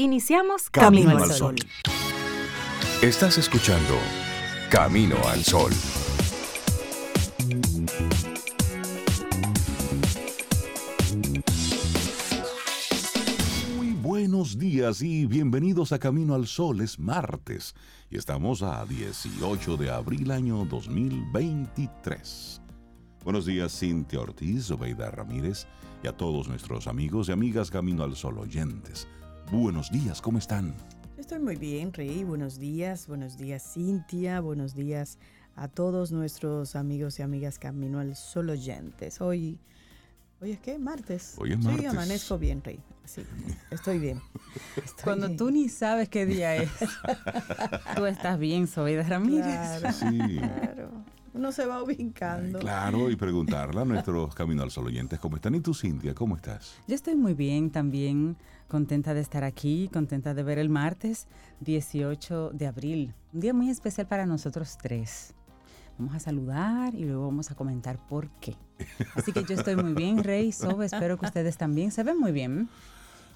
Iniciamos Camino, al Sol. Estás escuchando Camino al Sol. Muy buenos días y bienvenidos a Camino al Sol. Es martes y estamos a 18 de abril año 2023. Buenos días Cintia Ortiz, Obeida Ramírez y a todos nuestros amigos y amigas Camino al Sol oyentes. Buenos días, ¿cómo están? Estoy muy bien, Rey. Buenos días, buenos días, Cintia. Buenos días a todos nuestros amigos y amigas Camino al Sol oyentes. Hoy, hoy es qué? Martes. Hoy es martes. Sí, amanezco bien, Rey. Sí, estoy bien. Estoy Cuando tú ni sabes qué día es, tú estás bien, Sobeida Ramírez. Claro, Sí. claro. Uno se va ubicando. Claro, y preguntarle a nuestros Camino al Sol oyentes cómo están. ¿Y tú, Cintia, cómo estás? Yo estoy muy bien también, contenta de estar aquí, contenta de ver el martes 18 de abril. Un día muy especial para nosotros tres. Vamos a saludar y luego vamos a comentar por qué. Así que yo estoy muy bien, Rey, Sobe, espero que ustedes también se ven muy bien.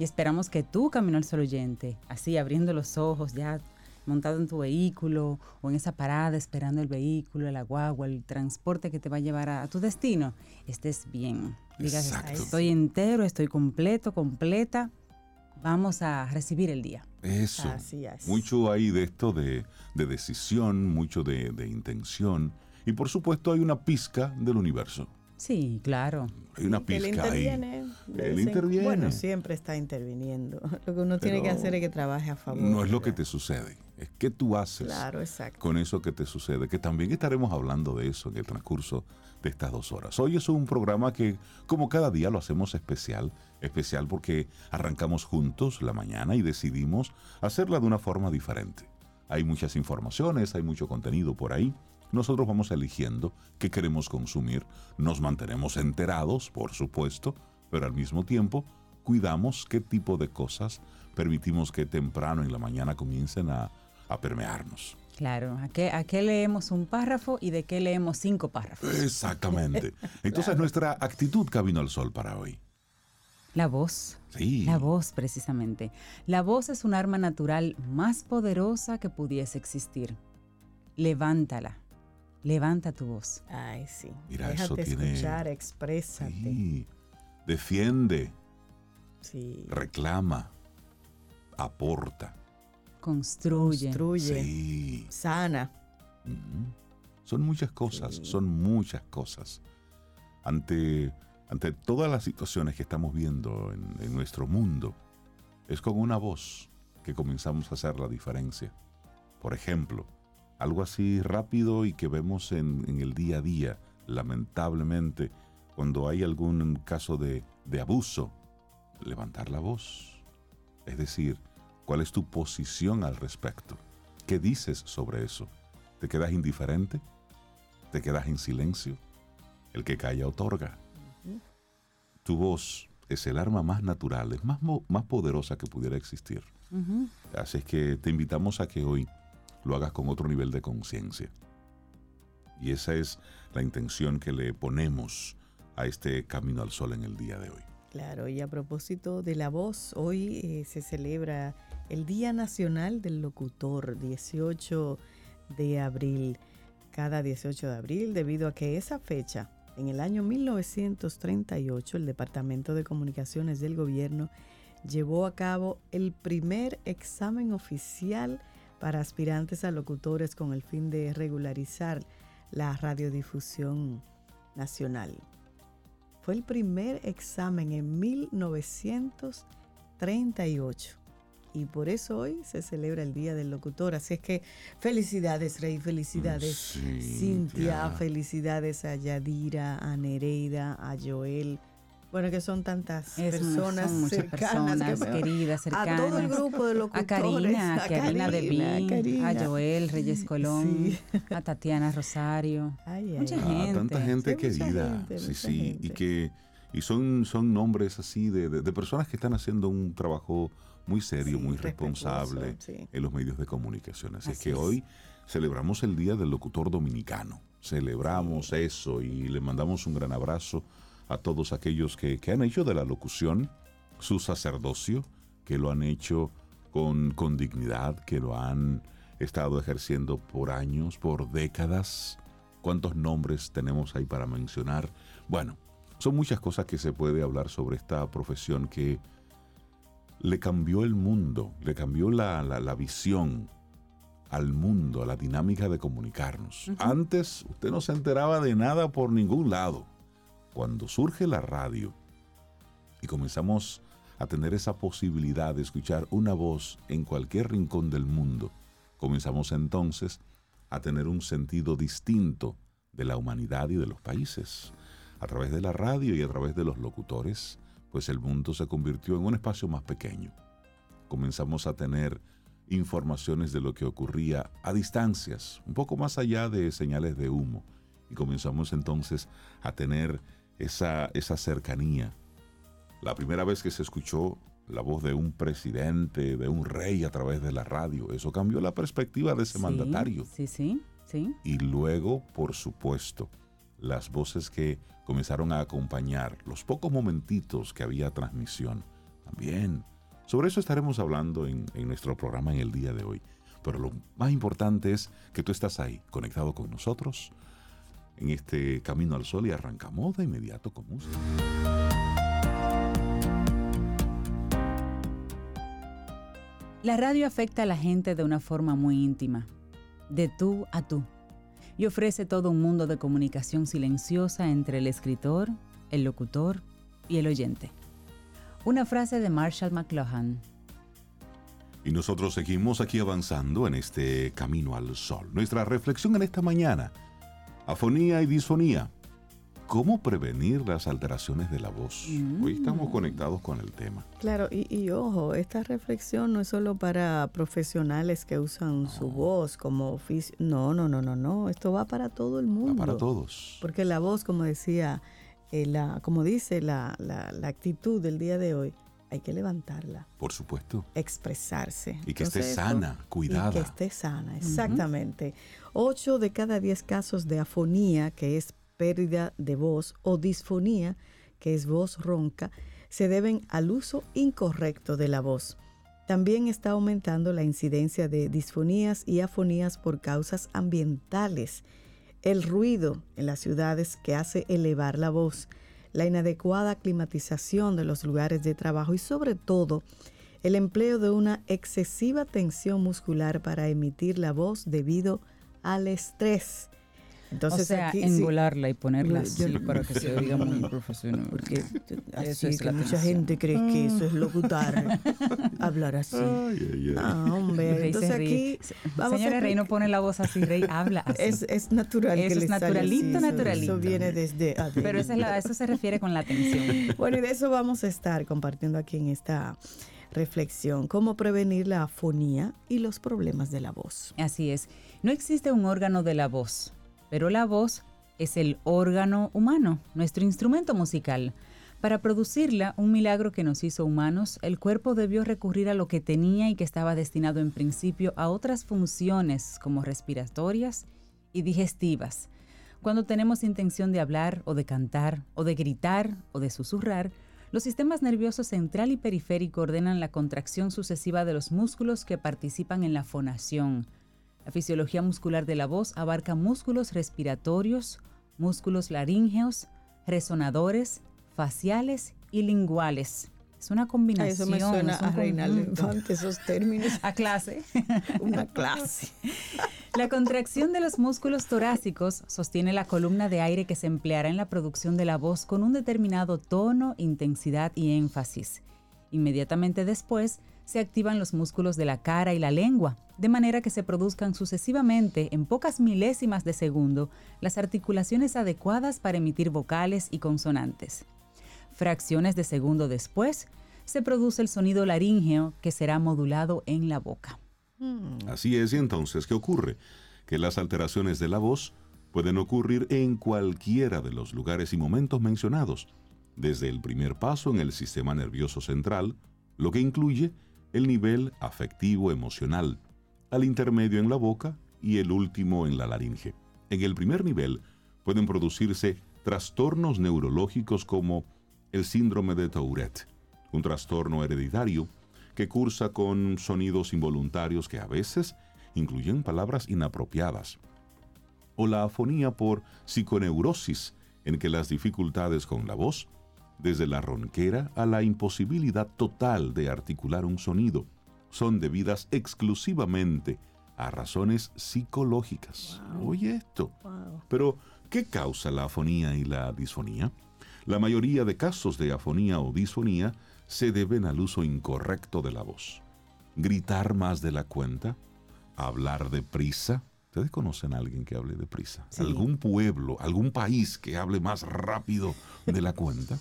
Y esperamos que tú, Camino al Sol oyente, así abriendo los ojos, ya montado en tu vehículo o en esa parada esperando el vehículo, el guagua, el transporte que te va a llevar a, a tu destino, estés bien. Digas, Exacto. estoy entero, estoy completo, completa. Vamos a recibir el día. Eso. Así es. Mucho hay de esto de, de decisión, mucho de, de intención. Y por supuesto hay una pizca del universo. Sí, claro. Hay una él pizca ahí. interviene. de Él interviene. Bueno, siempre está interviniendo. Lo que uno tiene que hacer es que trabaje a favor. No es lo que te sucede, es qué tú haces Claro, con eso que te sucede, que también estaremos hablando de eso en el transcurso de estas dos horas. Hoy es un programa que, como cada día, lo hacemos especial, especial porque arrancamos juntos la mañana y decidimos hacerla de una forma diferente. Hay muchas informaciones, hay mucho contenido por ahí. Nosotros vamos eligiendo qué queremos consumir, nos mantenemos enterados, por supuesto, pero al mismo tiempo cuidamos qué tipo de cosas permitimos que temprano en la mañana comiencen a, a permearnos. Claro. ¿A qué, ¿A qué leemos un párrafo y de qué leemos cinco párrafos? Exactamente. Entonces nuestra actitud camino al sol para hoy. La voz. Sí. La voz, precisamente. La voz es un arma natural más poderosa que pudiese existir. Levántala. Levanta tu voz. Ay, sí. Mira, Déjate eso tiene- escuchar, exprésate. Sí. Defiende, Sí. reclama, aporta. Construye. Construye. Sí. Sana. Ujú. Son muchas cosas, Sí. son muchas cosas. Ante, ante todas las situaciones que estamos viendo en, en nuestro mundo, es con una voz que comenzamos a hacer la diferencia. Por ejemplo, algo así rápido y que vemos en, en el día a día, lamentablemente, cuando hay algún caso de, de abuso, levantar la voz. Es decir, ¿cuál es tu posición al respecto? ¿Qué dices sobre eso? ¿Te quedas indiferente? ¿Te quedas en silencio? El que calla otorga. Tu voz es el arma más natural, es más, más poderosa que pudiera existir. Así es que te invitamos a que hoy lo hagas con otro nivel de conciencia. Y esa es la intención que le ponemos a este Camino al Sol en el día de hoy. Claro, y a propósito de la voz, hoy eh, se celebra el Día Nacional del Locutor, 18 de abril, cada 18 de abril, debido a que esa fecha, en el año 1938, el Departamento de Comunicaciones del Gobierno llevó a cabo el primer examen oficial para aspirantes a locutores con el fin de regularizar la radiodifusión nacional. Fue el primer examen en 1938 y por eso hoy se celebra el Día del Locutor. Así es que felicidades, Rey, felicidades, Sí, Cintia, ya. felicidades a Yadira, a Nereida, a Joel. Bueno, que son tantas Es personas son muchas cercanas personas queridas, cercanas. a todo el grupo de A locutores. Karina, a Karina de Karina, Karina. a Joel Reyes Colón, Sí. a Tatiana Rosario. Ay, ay, Mucha ay. Ah, gente. tanta gente Sí, querida. gente, sí, sí. Y gente. que y son, son nombres así de, de- de personas que están haciendo un trabajo muy serio, Sí, muy responsable sí. en los medios de comunicación. Así, es que es. hoy celebramos el Día del Locutor Dominicano. Celebramos eso y le mandamos un gran abrazo a todos aquellos que, que han hecho de la locución su sacerdocio, que lo han hecho con, con dignidad, que lo han estado ejerciendo por años, por décadas. ¿Cuántos nombres tenemos ahí para mencionar? Bueno, son muchas cosas que se puede hablar sobre esta profesión que le cambió el mundo, le cambió la, la, visión al mundo, a la dinámica de comunicarnos. Antes usted no se enteraba de nada por ningún lado. Cuando surge la radio y comenzamos a tener esa posibilidad de escuchar una voz en cualquier rincón del mundo, comenzamos entonces a tener un sentido distinto de la humanidad y de los países. A través de la radio y a través de los locutores, pues el mundo se convirtió en un espacio más pequeño. Comenzamos a tener informaciones de lo que ocurría a distancias, un poco más allá de señales de humo, y comenzamos entonces a tener esa, esa cercanía. La primera vez que se escuchó la voz de un presidente, de un rey a través de la radio, eso cambió la perspectiva de ese mandatario. Sí, sí, sí. Y luego, por supuesto, las voces que comenzaron a acompañar los pocos momentitos que había transmisión. También. Sobre eso estaremos hablando en, nuestro programa en el día de hoy. Pero lo más importante es que tú estás ahí, conectado con nosotros, en este camino al sol y arrancamos de inmediato con música. La radio afecta a la gente de una forma muy íntima, de tú a tú y ofrece todo un mundo de comunicación silenciosa entre el escritor, el locutor y el oyente. Una frase de Marshall McLuhan. Y nosotros seguimos aquí avanzando en este camino al sol. Nuestra reflexión en esta mañana, afonía y disfonía ¿Cómo prevenir las alteraciones de la voz? Hoy estamos mm. conectados con el tema. Claro, y, ojo, esta reflexión no es solo para profesionales que usan su voz como oficio. No, no, no, no, no. Esto va para todo el mundo. Va para todos. Porque la voz, como decía, eh, la, como dice la, actitud del día de hoy, hay que levantarla. Por supuesto. Expresarse. Y que esté sana, cuidada. Y que esté sana, exactamente. Ocho de cada diez casos de afonía, que es pérdida de voz o disfonía, que es voz ronca, se deben al uso incorrecto de la voz. También está aumentando la incidencia de disfonías y afonías por causas ambientales. El ruido en las ciudades que hace elevar la voz, la inadecuada climatización de los lugares de trabajo y sobre todo el empleo de una excesiva tensión muscular para emitir la voz debido al estrés. Entonces, o sea, aquí, engolarla y ponerla así para que se oiga muy profesional. Porque eso es que mucha gente cree que eso es locutar, hablar así. Ah, hombre. Entonces aquí vamos Señora Rey no pone la voz así, Rey habla así. Es, es natural eso que es naturalito, naturalito. Eso, viene desde Pero eso, eso se refiere con la atención. Bueno, y de eso vamos a estar compartiendo aquí en esta reflexión, cómo prevenir la afonía y los problemas de la voz. Así es. No existe un órgano de la voz pero la voz es el órgano humano, nuestro instrumento musical. Para producirla, un milagro que nos hizo humanos, el cuerpo debió recurrir a lo que tenía y que estaba destinado en principio a otras funciones como respiratorias y digestivas. Cuando tenemos intención de hablar o de cantar o de gritar o de susurrar, los sistemas nerviosos central y periférico ordenan la contracción sucesiva de los músculos que participan en la fonación, la fisiología muscular de la voz abarca músculos respiratorios, músculos laríngeos, resonadores, faciales y linguales. Es una combinación. Eso me suena a Reinaldo esos términos. A clase. una clase. La contracción de los músculos torácicos sostiene la columna de aire que se empleará en la producción de la voz con un determinado tono, intensidad y énfasis. Inmediatamente después, se activan los músculos de la cara y la lengua, de manera que se produzcan sucesivamente en pocas milésimas de segundo las articulaciones adecuadas para emitir vocales y consonantes. Fracciones de segundo después, se produce el sonido laríngeo que será modulado en la boca. Hmm. Así es, y entonces, ¿qué ocurre? Que las alteraciones de la voz pueden ocurrir en cualquiera de los lugares y momentos mencionados, desde el primer paso en el sistema nervioso central, lo que incluye el nivel afectivo emocional, al intermedio en la boca y el último en la laringe. En el primer nivel pueden producirse trastornos neurológicos como el síndrome de Tourette, un trastorno hereditario que cursa con sonidos involuntarios que a veces incluyen palabras inapropiadas. O la afonía por psiconeurosis, en que las dificultades con la voz, desde la ronquera a la imposibilidad total de articular un sonido, son debidas exclusivamente a razones psicológicas. Oye esto. Pero, ¿qué causa la afonía y la disfonía? La mayoría de casos de afonía o disfonía se deben al uso incorrecto de la voz. Gritar más de la cuenta, hablar deprisa. ¿Ustedes conocen a alguien que hable deprisa? ¿Algún pueblo, algún país que hable más rápido de la cuenta?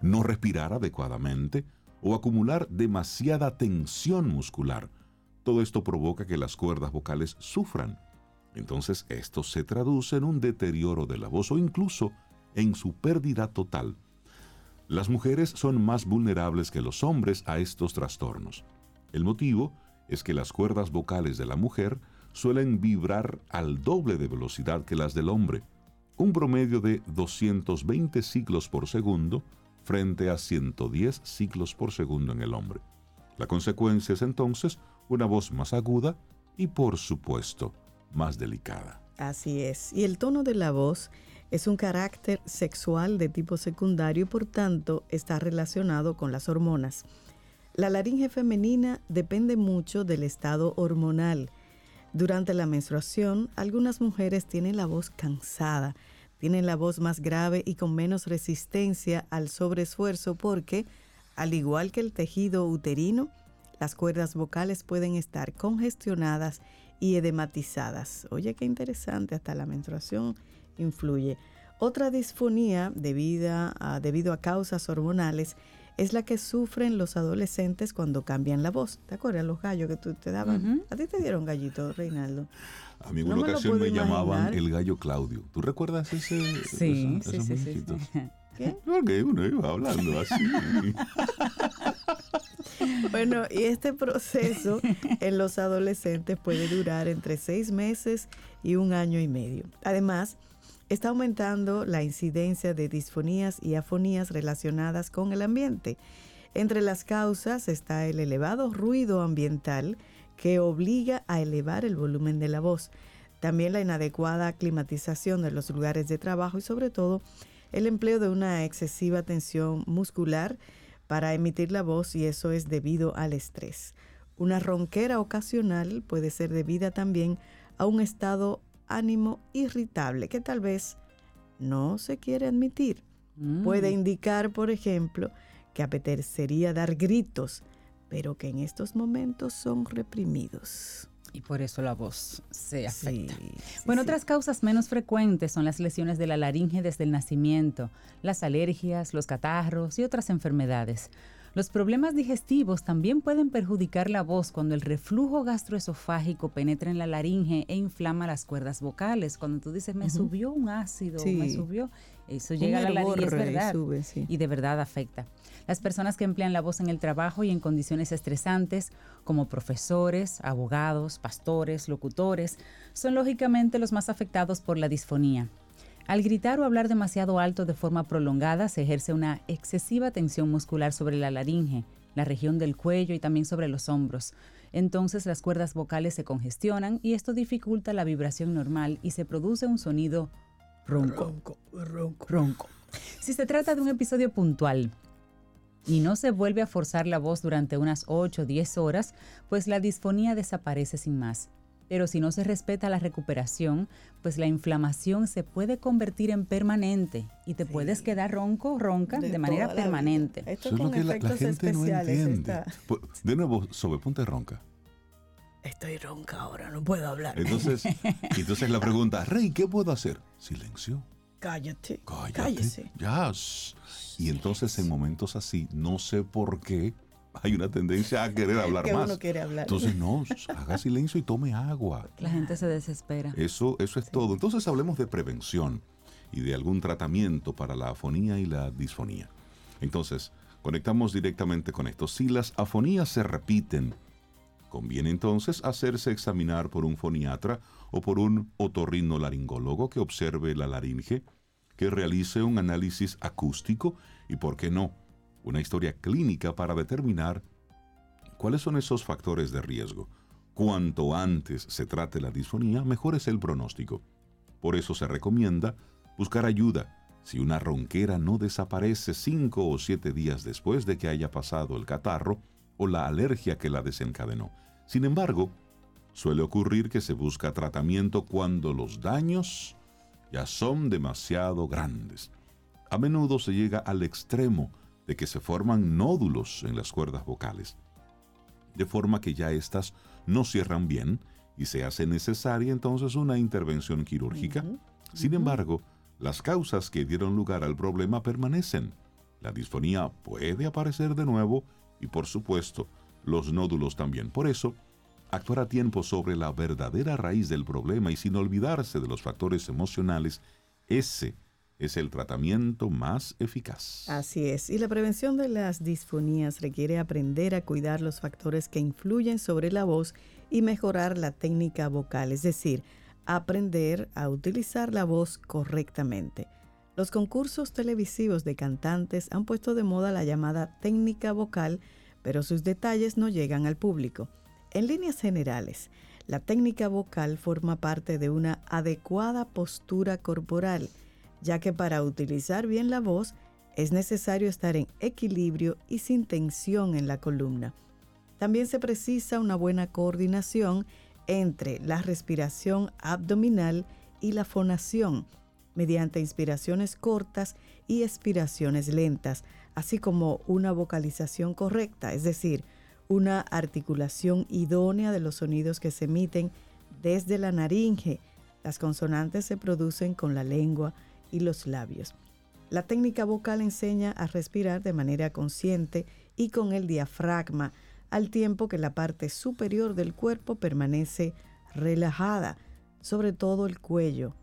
No respirar adecuadamente o acumular demasiada tensión muscular. Todo esto provoca que las cuerdas vocales sufran. Entonces esto se traduce en un deterioro de la voz o incluso en su pérdida total. Las mujeres son más vulnerables que los hombres a estos trastornos. El motivo es que las cuerdas vocales de la mujer suelen vibrar al doble de velocidad que las del hombre, un promedio de 220 ciclos por segundo frente a 110 ciclos por segundo en el hombre. La consecuencia es entonces una voz más aguda y por supuesto más delicada. Así es. Y el tono de la voz es un carácter sexual de tipo secundario y por tanto está relacionado con las hormonas. La laringe femenina depende mucho del estado hormonal. Durante la menstruación, algunas mujeres tienen la voz cansada, tienen la voz más grave y con menos resistencia al sobreesfuerzo porque, al igual que el tejido uterino, las cuerdas vocales pueden estar congestionadas y edematizadas. Oye, qué interesante, hasta la menstruación influye. Otra disfonía debido a causas hormonales es la que sufren los adolescentes cuando cambian la voz. ¿Te acuerdas los gallos que tú te daban? A ti te dieron gallito, Reinaldo. A mí en una ocasión me, llamaban el gallo Claudio. ¿Tú recuerdas ese? Sí, sí, sí, sí, ¿Qué? Porque uno iba hablando así. bueno, y este proceso en los adolescentes puede durar entre seis meses y un año y medio. Además, está aumentando la incidencia de disfonías y afonías relacionadas con el ambiente. Entre las causas está el elevado ruido ambiental que obliga a elevar el volumen de la voz, también la inadecuada climatización de los lugares de trabajo y sobre todo el empleo de una excesiva tensión muscular para emitir la voz y eso es debido al estrés. Una ronquera ocasional puede ser debida también a un estado ánimo irritable que tal vez no se quiere admitir. Puede mm. indicar, por ejemplo, que apetecería dar gritos, pero que en estos momentos son reprimidos. Y por eso la voz se afecta. bueno, otras causas menos frecuentes son las lesiones de la laringe desde el nacimiento, las alergias, los catarros y otras enfermedades. Los problemas digestivos también pueden perjudicar la voz cuando el reflujo gastroesofágico penetra en la laringe e inflama las cuerdas vocales. Cuando tú dices, me subió un ácido, me subió, eso llega a la laringe, es verdad. Y, de verdad afecta. Las personas que emplean la voz en el trabajo y en condiciones estresantes, como profesores, abogados, pastores, locutores, son lógicamente los más afectados por la disfonía. Al gritar o hablar demasiado alto de forma prolongada se ejerce una excesiva tensión muscular sobre la laringe, la región del cuello y también sobre los hombros. Entonces las cuerdas vocales se congestionan y esto dificulta la vibración normal y se produce un sonido ronco. Ronco, ronco. ronco. Si se trata de un episodio puntual y no se vuelve a forzar la voz durante unas 8 o 10 horas, pues la disfonía desaparece sin más. Pero si no se respeta la recuperación, pues la inflamación se puede convertir en permanente y te puedes quedar ronco, ronca de, manera permanente. Esto es lo que la, gente no entiende. De nuevo, sobre ponte ronca. Estoy ronca ahora, no puedo hablar. Entonces, entonces la pregunta, Rey, ¿qué puedo hacer? Silencio. Cállate. Cállate. Cállese. Ya. Y entonces en momentos así, no sé por qué, hay una tendencia a querer hablar que más. Uno quiere hablar. Entonces, no, haga silencio y tome agua. La gente se desespera. Eso, eso es todo. Entonces, hablemos de prevención y de algún tratamiento para la afonía y la disfonía. Entonces, conectamos directamente con esto. Si las afonías se repiten, conviene entonces hacerse examinar por un foniatra o por un otorrinolaringólogo que observe la laringe, que realice un análisis acústico y, ¿por qué no?, una historia clínica para determinar ¿Cuáles son esos factores de riesgo? Cuanto antes se trate la disfonía, mejor es el pronóstico. Por eso se recomienda buscar ayuda si una ronquera no desaparece cinco o siete días después de que haya pasado el catarro o la alergia que la desencadenó. Sin embargo, suele ocurrir que se busca tratamiento cuando los daños ya son demasiado grandes. A menudo se llega al extremo de que se forman nódulos en las cuerdas vocales, de forma que ya éstas no cierran bien y se hace necesaria entonces una intervención quirúrgica. Sin embargo, las causas que dieron lugar al problema permanecen. La disfonía puede aparecer de nuevo y por supuesto los nódulos también. Por eso, actuar a tiempo sobre la verdadera raíz del problema y sin olvidarse de los factores emocionales, ese es el tratamiento más eficaz. Así es, y la prevención de las disfonías requiere aprender a cuidar los factores que influyen sobre la voz y mejorar la técnica vocal, es decir, aprender a utilizar la voz correctamente. Los concursos televisivos de cantantes han puesto de moda la llamada técnica vocal, pero sus detalles no llegan al público. En líneas generales, la técnica vocal forma parte de una adecuada postura corporal, ya que para utilizar bien la voz es necesario estar en equilibrio y sin tensión en la columna. También se precisa una buena coordinación entre la respiración abdominal y la fonación, mediante inspiraciones cortas y expiraciones lentas, así como una vocalización correcta, es decir, una articulación idónea de los sonidos que se emiten desde la naringe. Las consonantes se producen con la lengua y los labios. La técnica vocal enseña a respirar de manera consciente y con el diafragma, al tiempo que la parte superior del cuerpo permanece relajada, sobre todo el cuello,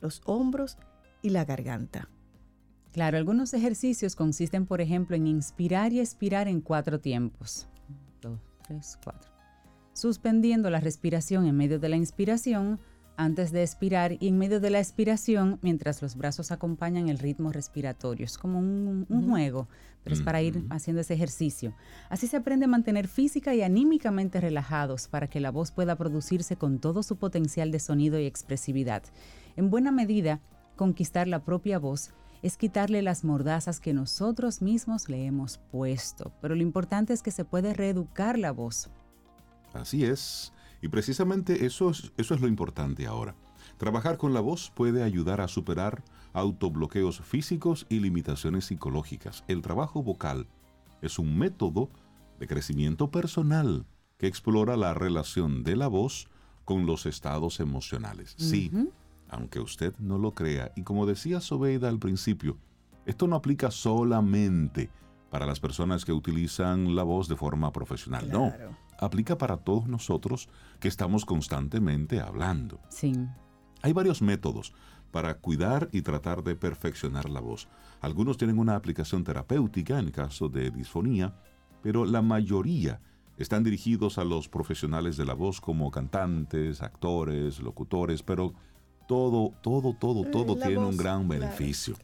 los hombros y la garganta. Claro, algunos ejercicios consisten, por ejemplo, en inspirar y expirar en cuatro tiempos. Dos, tres, cuatro. Suspendiendo la respiración en medio de la inspiración, antes de expirar y en medio de la expiración mientras los brazos acompañan el ritmo respiratorio. Es como un, juego, pero es para ir haciendo ese ejercicio. Así se aprende a mantener física y anímicamente relajados para que la voz pueda producirse con todo su potencial de sonido y expresividad. En buena medida, conquistar la propia voz es quitarle las mordazas que nosotros mismos le hemos puesto, pero lo importante es que se puede reeducar la voz. Así es. Y precisamente eso es, eso es lo importante ahora. Trabajar con la voz puede ayudar a superar autobloqueos físicos y limitaciones psicológicas. El trabajo vocal es un método de crecimiento personal que explora la relación de la voz con los estados emocionales. Sí, aunque usted no lo crea, y como decía Sobeida al principio, esto no aplica solamente para las personas que utilizan la voz de forma profesional, no aplica para todos nosotros que estamos constantemente hablando. Sí. Hay varios métodos para cuidar y tratar de perfeccionar la voz. Algunos tienen una aplicación terapéutica en caso de disfonía, pero la mayoría están dirigidos a los profesionales de la voz como cantantes, actores, locutores, pero todo, todo, todo, eh, todo tiene un gran beneficio.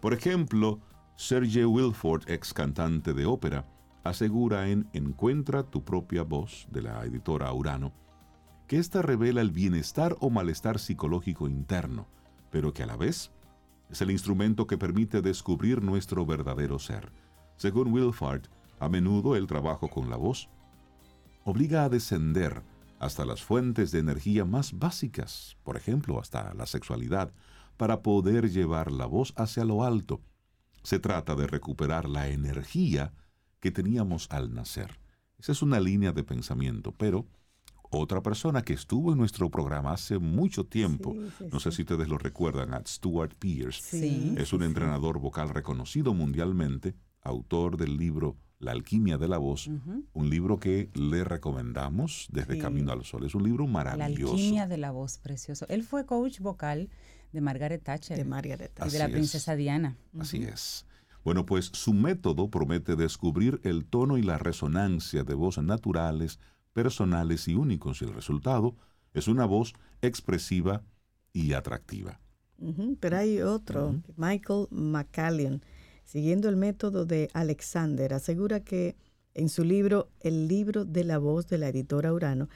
Por ejemplo, Sergei Wilford, ex cantante de ópera, asegura en Encuentra tu propia voz de la editora Urano que ésta revela el bienestar o malestar psicológico interno, pero que a la vez es el instrumento que permite descubrir nuestro verdadero ser. Según Wilford, a menudo el trabajo con la voz obliga a descender hasta las fuentes de energía más básicas, por ejemplo, hasta la sexualidad, para poder llevar la voz hacia lo alto. Se trata de recuperar la energía que teníamos al nacer. Esa es una línea de pensamiento, pero otra persona que estuvo en nuestro programa hace mucho tiempo, no sé si ustedes lo recuerdan, a Stuart Pierce, es un entrenador vocal reconocido mundialmente, autor del libro La alquimia de la voz, un libro que le recomendamos desde Camino al Sol. Es un libro maravilloso. La alquimia de la voz, precioso. Él fue coach vocal de Margaret Thatcher. De Margaret Y de la princesa Diana. Así es. Bueno, pues su método promete descubrir el tono y la resonancia de voces naturales, personales y únicos, y el resultado es una voz expresiva y atractiva. pero hay otro, Michael McCallion, siguiendo el método de Alexander, asegura que en su libro El libro de la voz de la editora Urano,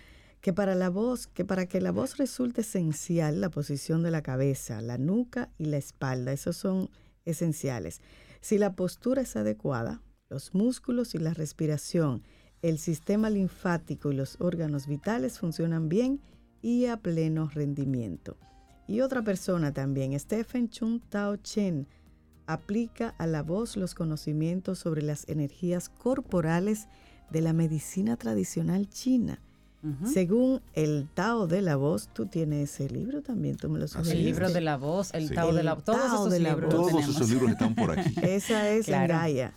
que para la voz, que para que la voz resulte esencial, la posición de la cabeza, la nuca y la espalda, esos son esenciales. Si la postura es adecuada, los músculos y la respiración, el sistema linfático y los órganos vitales funcionan bien y a pleno rendimiento. Y otra persona también, Stephen Chun Tao Chen, aplica a la voz los conocimientos sobre las energías corporales de la medicina tradicional china. Según el Tao de la voz, tú tienes ese libro también, tú me lo sugeriste. El libro de la voz, el Tao de la voz, todos esos libros. Todos esos libros están por aquí. Esa es la Gaia.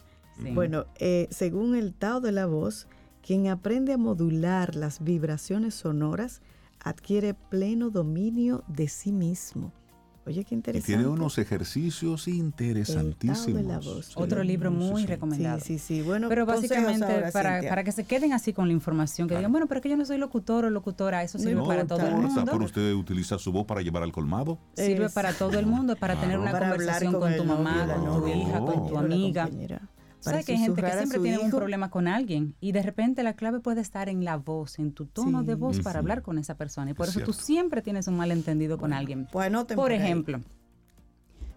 Bueno, eh, según el Tao de la voz, quien aprende a modular las vibraciones sonoras adquiere pleno dominio de sí mismo Oye, qué interesante. Y tiene unos ejercicios interesantísimos. Otro libro muy recomendado. Sí, sí, sí. Bueno, pero básicamente para, para, que se queden así con la información, que digan, bueno, pero que yo no soy locutor o locutora, eso sirve para todo el mundo. ¿Por usted utiliza su voz para llevar al colmado? Sirve para todo el mundo, para tener una conversación con, tu mamá, con tu hija, con tu amiga. ¿Sabes que hay gente que siempre tiene un problema con alguien y de repente la clave puede estar en la voz, en tu tono de voz para hablar con esa persona. Y por eso tú siempre tienes un malentendido con alguien. Bueno, por ejemplo,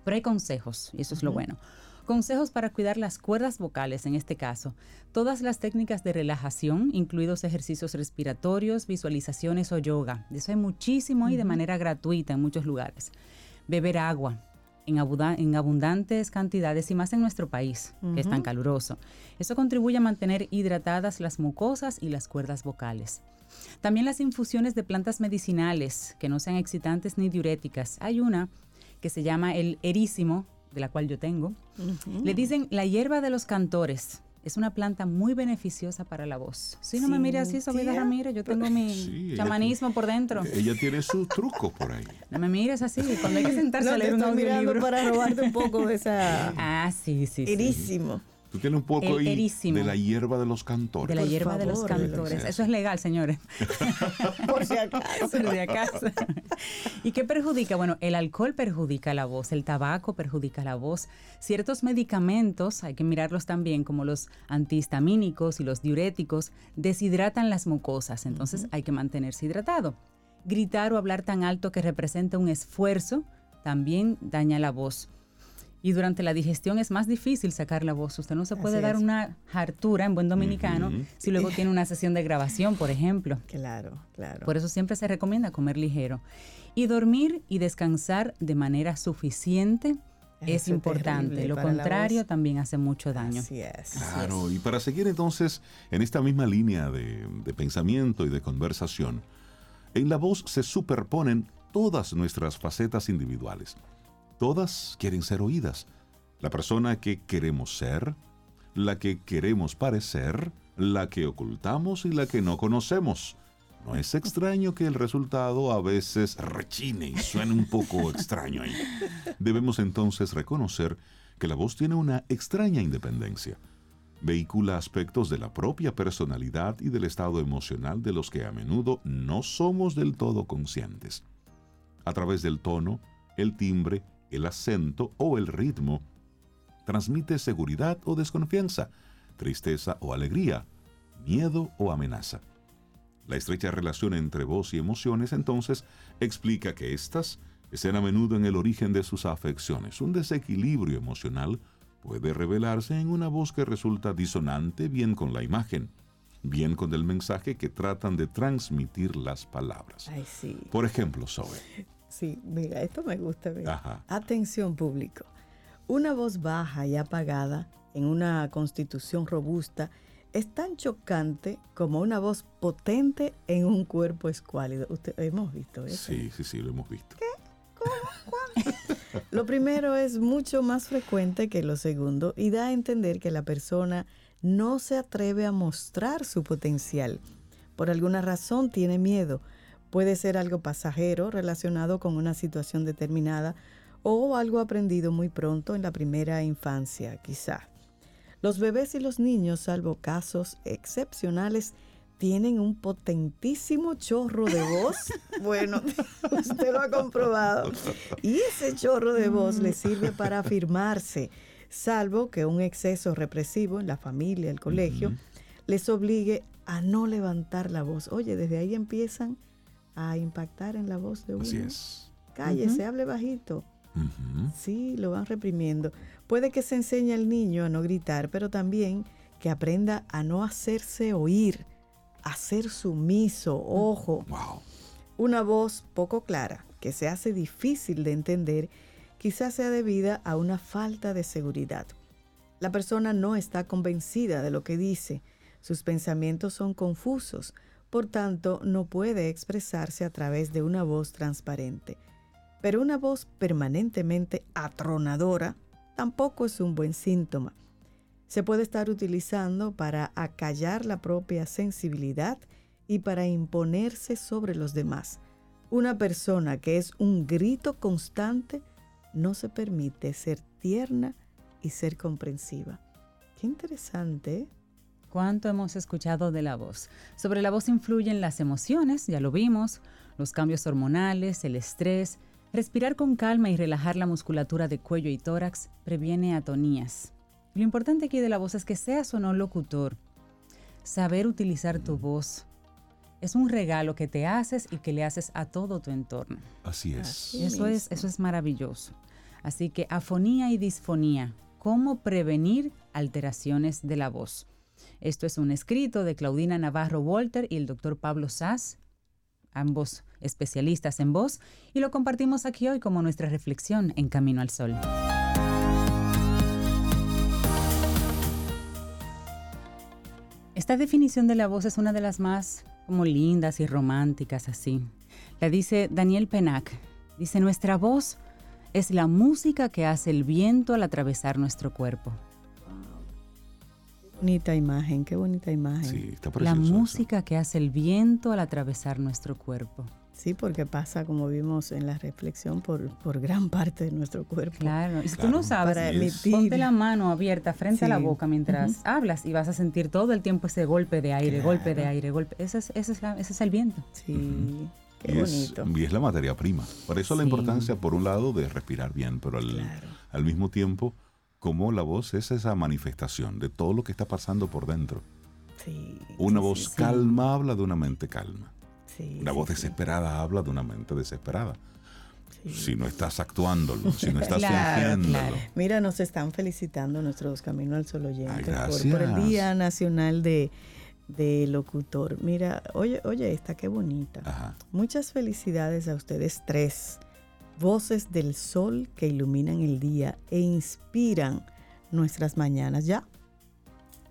pero hay consejos, y eso es lo bueno. Consejos para cuidar las cuerdas vocales en este caso. Todas las técnicas de relajación, incluidos ejercicios respiratorios, visualizaciones o yoga. De eso hay muchísimo y de manera gratuita en muchos lugares. Beber agua, en, abundantes cantidades y más en nuestro país, que es tan caluroso. Eso contribuye a mantener hidratadas las mucosas y las cuerdas vocales. También las infusiones de plantas medicinales que no sean excitantes ni diuréticas. Hay una que se llama el erísimo, de la cual yo tengo. Le dicen la hierba de los cantores es una planta muy beneficiosa para la voz. Si no me mire así, Sobida Ramírez, yo tengo mi chamanismo por dentro. Ella tiene sus trucos por ahí. No me mires así, cuando hay que sentarse a leer un audiolibro. para robarte un poco de esa... Ah, sí, sí, Erísimo. Tú tienes un poco ahí de la hierba de los cantores. De la hierba de los cantores. Eso es legal, señores. Por si acaso. Por si acaso. ¿Y qué perjudica? Bueno, el alcohol perjudica la voz, el tabaco perjudica la voz. Ciertos medicamentos, hay que mirarlos también, como los antihistamínicos y los diuréticos, deshidratan las mucosas. Entonces hay que mantenerse hidratado. Gritar o hablar tan alto que representa un esfuerzo también daña la voz y durante la digestión es más difícil sacar la voz. Usted no se puede dar una hartura en buen dominicano si luego tiene una sesión de grabación, por ejemplo. Claro, claro. Por eso siempre se recomienda comer ligero. Y dormir y descansar de manera suficiente es importante. Lo contrario también hace mucho daño. Así es. Claro, y para seguir entonces en esta misma línea de, de pensamiento y de conversación, en la voz se superponen todas nuestras facetas individuales. Todas quieren ser oídas. La persona que queremos ser, la que queremos parecer, la que ocultamos y la que no conocemos. No es extraño que el resultado a veces rechine y suene un poco extraño ahí. Debemos entonces reconocer que la voz tiene una extraña independencia. Vehicula aspectos de la propia personalidad y del estado emocional de los que a menudo no somos del todo conscientes. A través del tono, el timbre el acento o el ritmo transmite seguridad o desconfianza, tristeza o alegría, miedo o amenaza. La estrecha relación entre voz y emociones entonces explica que éstas estén a menudo en el origen de sus afecciones. Un desequilibrio emocional puede revelarse en una voz que resulta disonante bien con la imagen, bien con el mensaje que tratan de transmitir las palabras. Por ejemplo, Zoe, Sí, mira, esto me gusta. Atención público. Una voz baja y apagada en una constitución robusta es tan chocante como una voz potente en un cuerpo escuálido. Usted, hemos visto eso. Sí, sí, sí, lo hemos visto. ¿Qué? ¿Cómo? ¿Cuándo? lo primero es mucho más frecuente que lo segundo y da a entender que la persona no se atreve a mostrar su potencial. Por alguna razón tiene miedo Puede ser algo pasajero relacionado con una situación determinada o algo aprendido muy pronto en la primera infancia, quizá. Los bebés y los niños, salvo casos excepcionales, tienen un potentísimo chorro de voz. Bueno, usted lo ha comprobado. Y ese chorro de voz le sirve para afirmarse, salvo que un exceso represivo en la familia, el colegio, les obligue a no levantar la voz. Oye, desde ahí empiezan a impactar en la voz de uno. Así es. Cállese, hable bajito. Ujú. Sí, lo van reprimiendo. Puede que se enseñe al niño a no gritar, pero también que aprenda a no hacerse oír, a ser sumiso. Ojo, Wow. una voz poco clara, que se hace difícil de entender, quizás sea debida a una falta de seguridad. La persona no está convencida de lo que dice, sus pensamientos son confusos, por tanto no puede expresarse a través de una voz transparente. Pero una voz permanentemente atronadora tampoco es un buen síntoma. Se puede estar utilizando para acallar la propia sensibilidad y para imponerse sobre los demás. Una persona que es un grito constante no se permite ser tierna y ser comprensiva. Qué interesante. ¿eh? ¿Cuánto hemos escuchado de la voz? Sobre la voz influyen las emociones, ya lo vimos, los cambios hormonales, el estrés. Respirar con calma y relajar la musculatura de cuello y tórax previene atonías. Lo importante aquí de la voz es que seas o no locutor. Saber utilizar tu voz es un regalo que te haces y que le haces a todo tu entorno. Así es. Así. Eso es, eso es maravilloso. Así que afonía y disfonía, ¿cómo prevenir alteraciones de la voz? Esto es un escrito de Claudina Navarro Walter y el doctor Pablo Sass, ambos especialistas en voz, y lo compartimos aquí hoy como nuestra reflexión en Camino al Sol. Esta definición de la voz es una de las más como lindas y románticas así. La dice Daniel Penac. Dice, nuestra voz es la música que hace el viento al atravesar nuestro cuerpo. Bonita imagen, qué bonita imagen. Sí, está La eso. música que hace el viento al atravesar nuestro cuerpo. Sí, porque pasa, como vimos en la reflexión, por, por gran parte de nuestro cuerpo. Claro, y si tú no sabes, emitir. ponte la mano abierta frente a la boca mientras hablas y vas a sentir todo el tiempo ese golpe de aire, golpe de aire, golpe. Ese es, ese es, la- ese es el viento. Sí, qué Y es, bonito. y es la materia prima. Por eso la importancia, por un lado, de respirar bien, pero al, Claro. al mismo tiempo, como la voz es esa manifestación de todo lo que está pasando por dentro. Sí, Una sí, voz sí, calma habla de una mente calma. Sí, Una voz desesperada habla de una mente desesperada. sí. Si no estás actuándolo, si no estás Claro, fingiéndolo. claro. Mira, nos están felicitando nuestros Camino al Sol oyentes Ay, por, por el. Día Nacional de, de Locutor. Mira, oye, oye, esta qué bonita. Ajá. Muchas felicidades a ustedes tres. Voces del sol que iluminan el día e inspiran nuestras mañanas. Ya.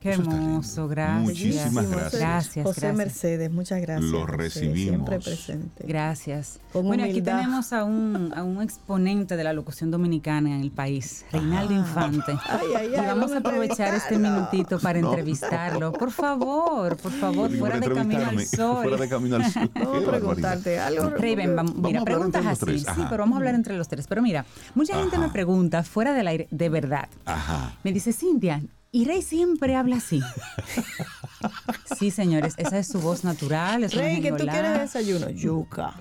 Qué hermoso, gracias. Muchísimas gracias. Gracias, José gracias. Mercedes, muchas gracias. Lo José, recibimos. Siempre presente. Gracias. Con bueno, aquí tenemos a un, a un exponente de la locución dominicana en el país, Reinaldo Ah. Infante. Ay, ay, Y ay, vamos a aprovechar este minutito para No. entrevistarlo. Por favor, por favor, fuera de camino al sol. Fuera de camino al sol. Vamos a preguntarte algo. Raven, Vamos mira, preguntas así. tres, Sí, pero vamos a hablar entre los tres. Pero mira, mucha gente me pregunta fuera del aire, de verdad. Ajá. Me dice, Cintia, y Rey siempre habla así. sí, señores, esa es su voz natural. Es Rey, que tú quieres desayuno. Yuca.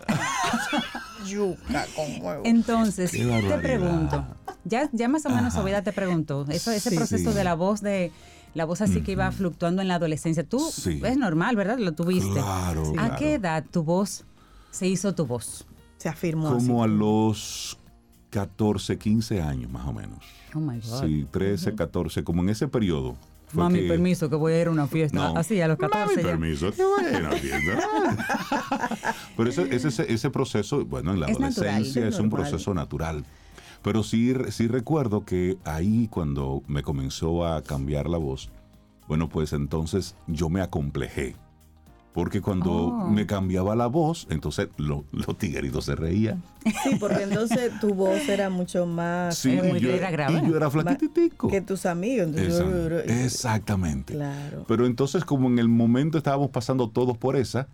Yuca con huevo. Entonces, te pregunto, ya, ya más o menos. Obeda te preguntó, eso, ese Sí. proceso Sí. de la voz de la voz así que iba fluctuando en la adolescencia, tú Sí. es normal, ¿verdad? Lo tuviste. Claro, Sí. ¿A claro. qué edad tu voz se hizo tu voz? Se afirmó así. Como a los 14, 15 años más o menos. Oh my God. Sí, 13, 14, como en ese periodo. Mami, que- permiso, que voy a ir a una fiesta. No. Así, a los 14 Mami, ya. permiso, que buena fiesta. Pero ese, ese, ese- proceso, bueno, en la Es natural, adolescencia es es un proceso natural. Pero sí, sí recuerdo que ahí cuando me comenzó a cambiar la voz, bueno, pues entonces yo me acomplejé. Porque cuando Oh. me cambiaba la voz, entonces lo- los tigueritos se reían. Sí, porque entonces tu voz era mucho más Sí, y yo, era grave. y yo era flaquititico. que tus amigos. Entonces, exactamente. Claro. Pero entonces, como en el momento estábamos pasando todos por esa,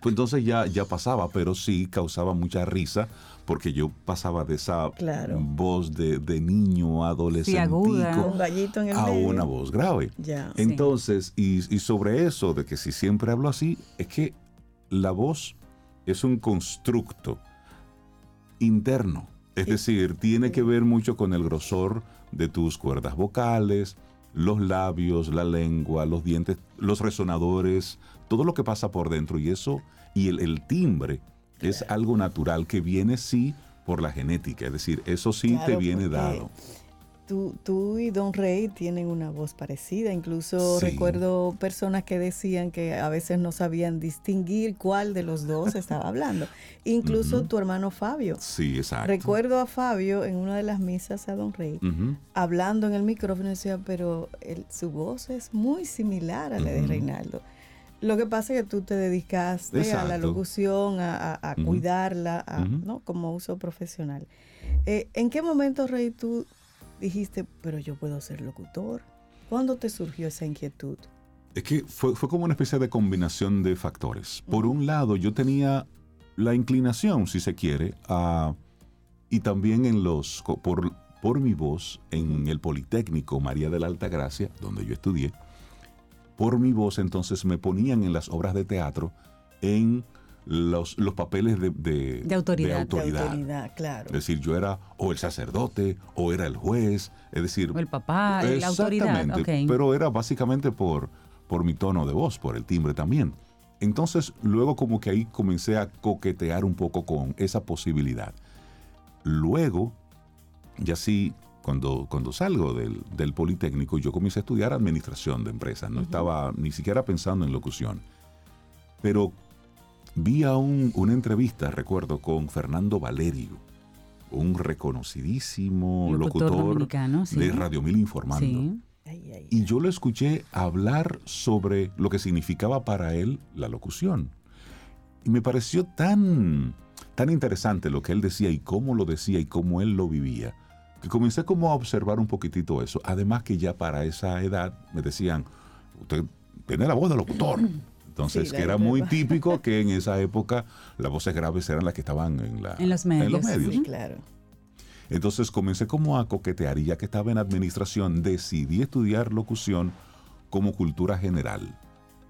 pues entonces ya, ya pasaba, pero sí causaba mucha risa, porque yo pasaba de esa Claro. voz de, de niño aguda. En el a medio. una voz grave. Ya. Sí. Entonces, y, y sobre eso, de que si siempre hablo así, es que la voz es un constructo interno. Es decir, tiene que ver mucho con el grosor de tus cuerdas vocales, los labios, la lengua, los dientes, los resonadores, todo lo que pasa por dentro y eso, y el, timbre es algo natural que viene sí por la genética, es decir, eso sí te viene dado. Tú, tú, y Don Rey tienen una voz parecida. Incluso recuerdo personas que decían que a veces no sabían distinguir cuál de los dos estaba hablando. Incluso tu hermano Fabio. Sí, exacto. Recuerdo a Fabio en una de las misas a Don Rey hablando en el micrófono y decía, pero su voz es muy similar a la de Reinaldo. Lo que pasa es que tú te dedicaste a la locución, a, cuidarla, ¿no? como uso profesional. Eh, ¿En qué momento, Rey, tú dijiste, pero yo puedo ser locutor? ¿Cuándo te surgió esa inquietud? Es que fue, como una especie de combinación de factores. Por un lado, yo tenía la inclinación, si se quiere, a, y también en los, por, por mi voz en el Politécnico María de la Alta Gracia, donde yo estudié, por mi voz entonces me ponían en las obras de teatro en los, los papeles de, de, autoridad. claro. Es decir, yo era o el sacerdote o era el juez, es decir... O el papá, la autoridad. Pero era básicamente por, por mi tono de voz, por el timbre también. Entonces, luego como que ahí comencé a coquetear un poco con esa posibilidad. Luego, ya sí, cuando, cuando salgo del, del Politécnico, yo comencé a estudiar administración de empresas. No estaba ni siquiera pensando en locución. Pero Vi a una entrevista, recuerdo, con Fernando Valerio, un reconocidísimo locutor, de Radio Mil Informando. Y yo lo escuché hablar sobre lo que significaba para él la locución. Y me pareció tan, tan interesante lo que él decía y cómo lo decía y cómo él lo vivía, que comencé como a observar un poquitito eso. Además que ya para esa edad me decían, usted tiene la voz de locutor. Entonces, que era muy típico que en esa época las voces graves eran las que estaban en, la, en los medios. Sí, claro. Entonces comencé como a coquetear y ya que estaba en administración decidí estudiar locución como cultura general.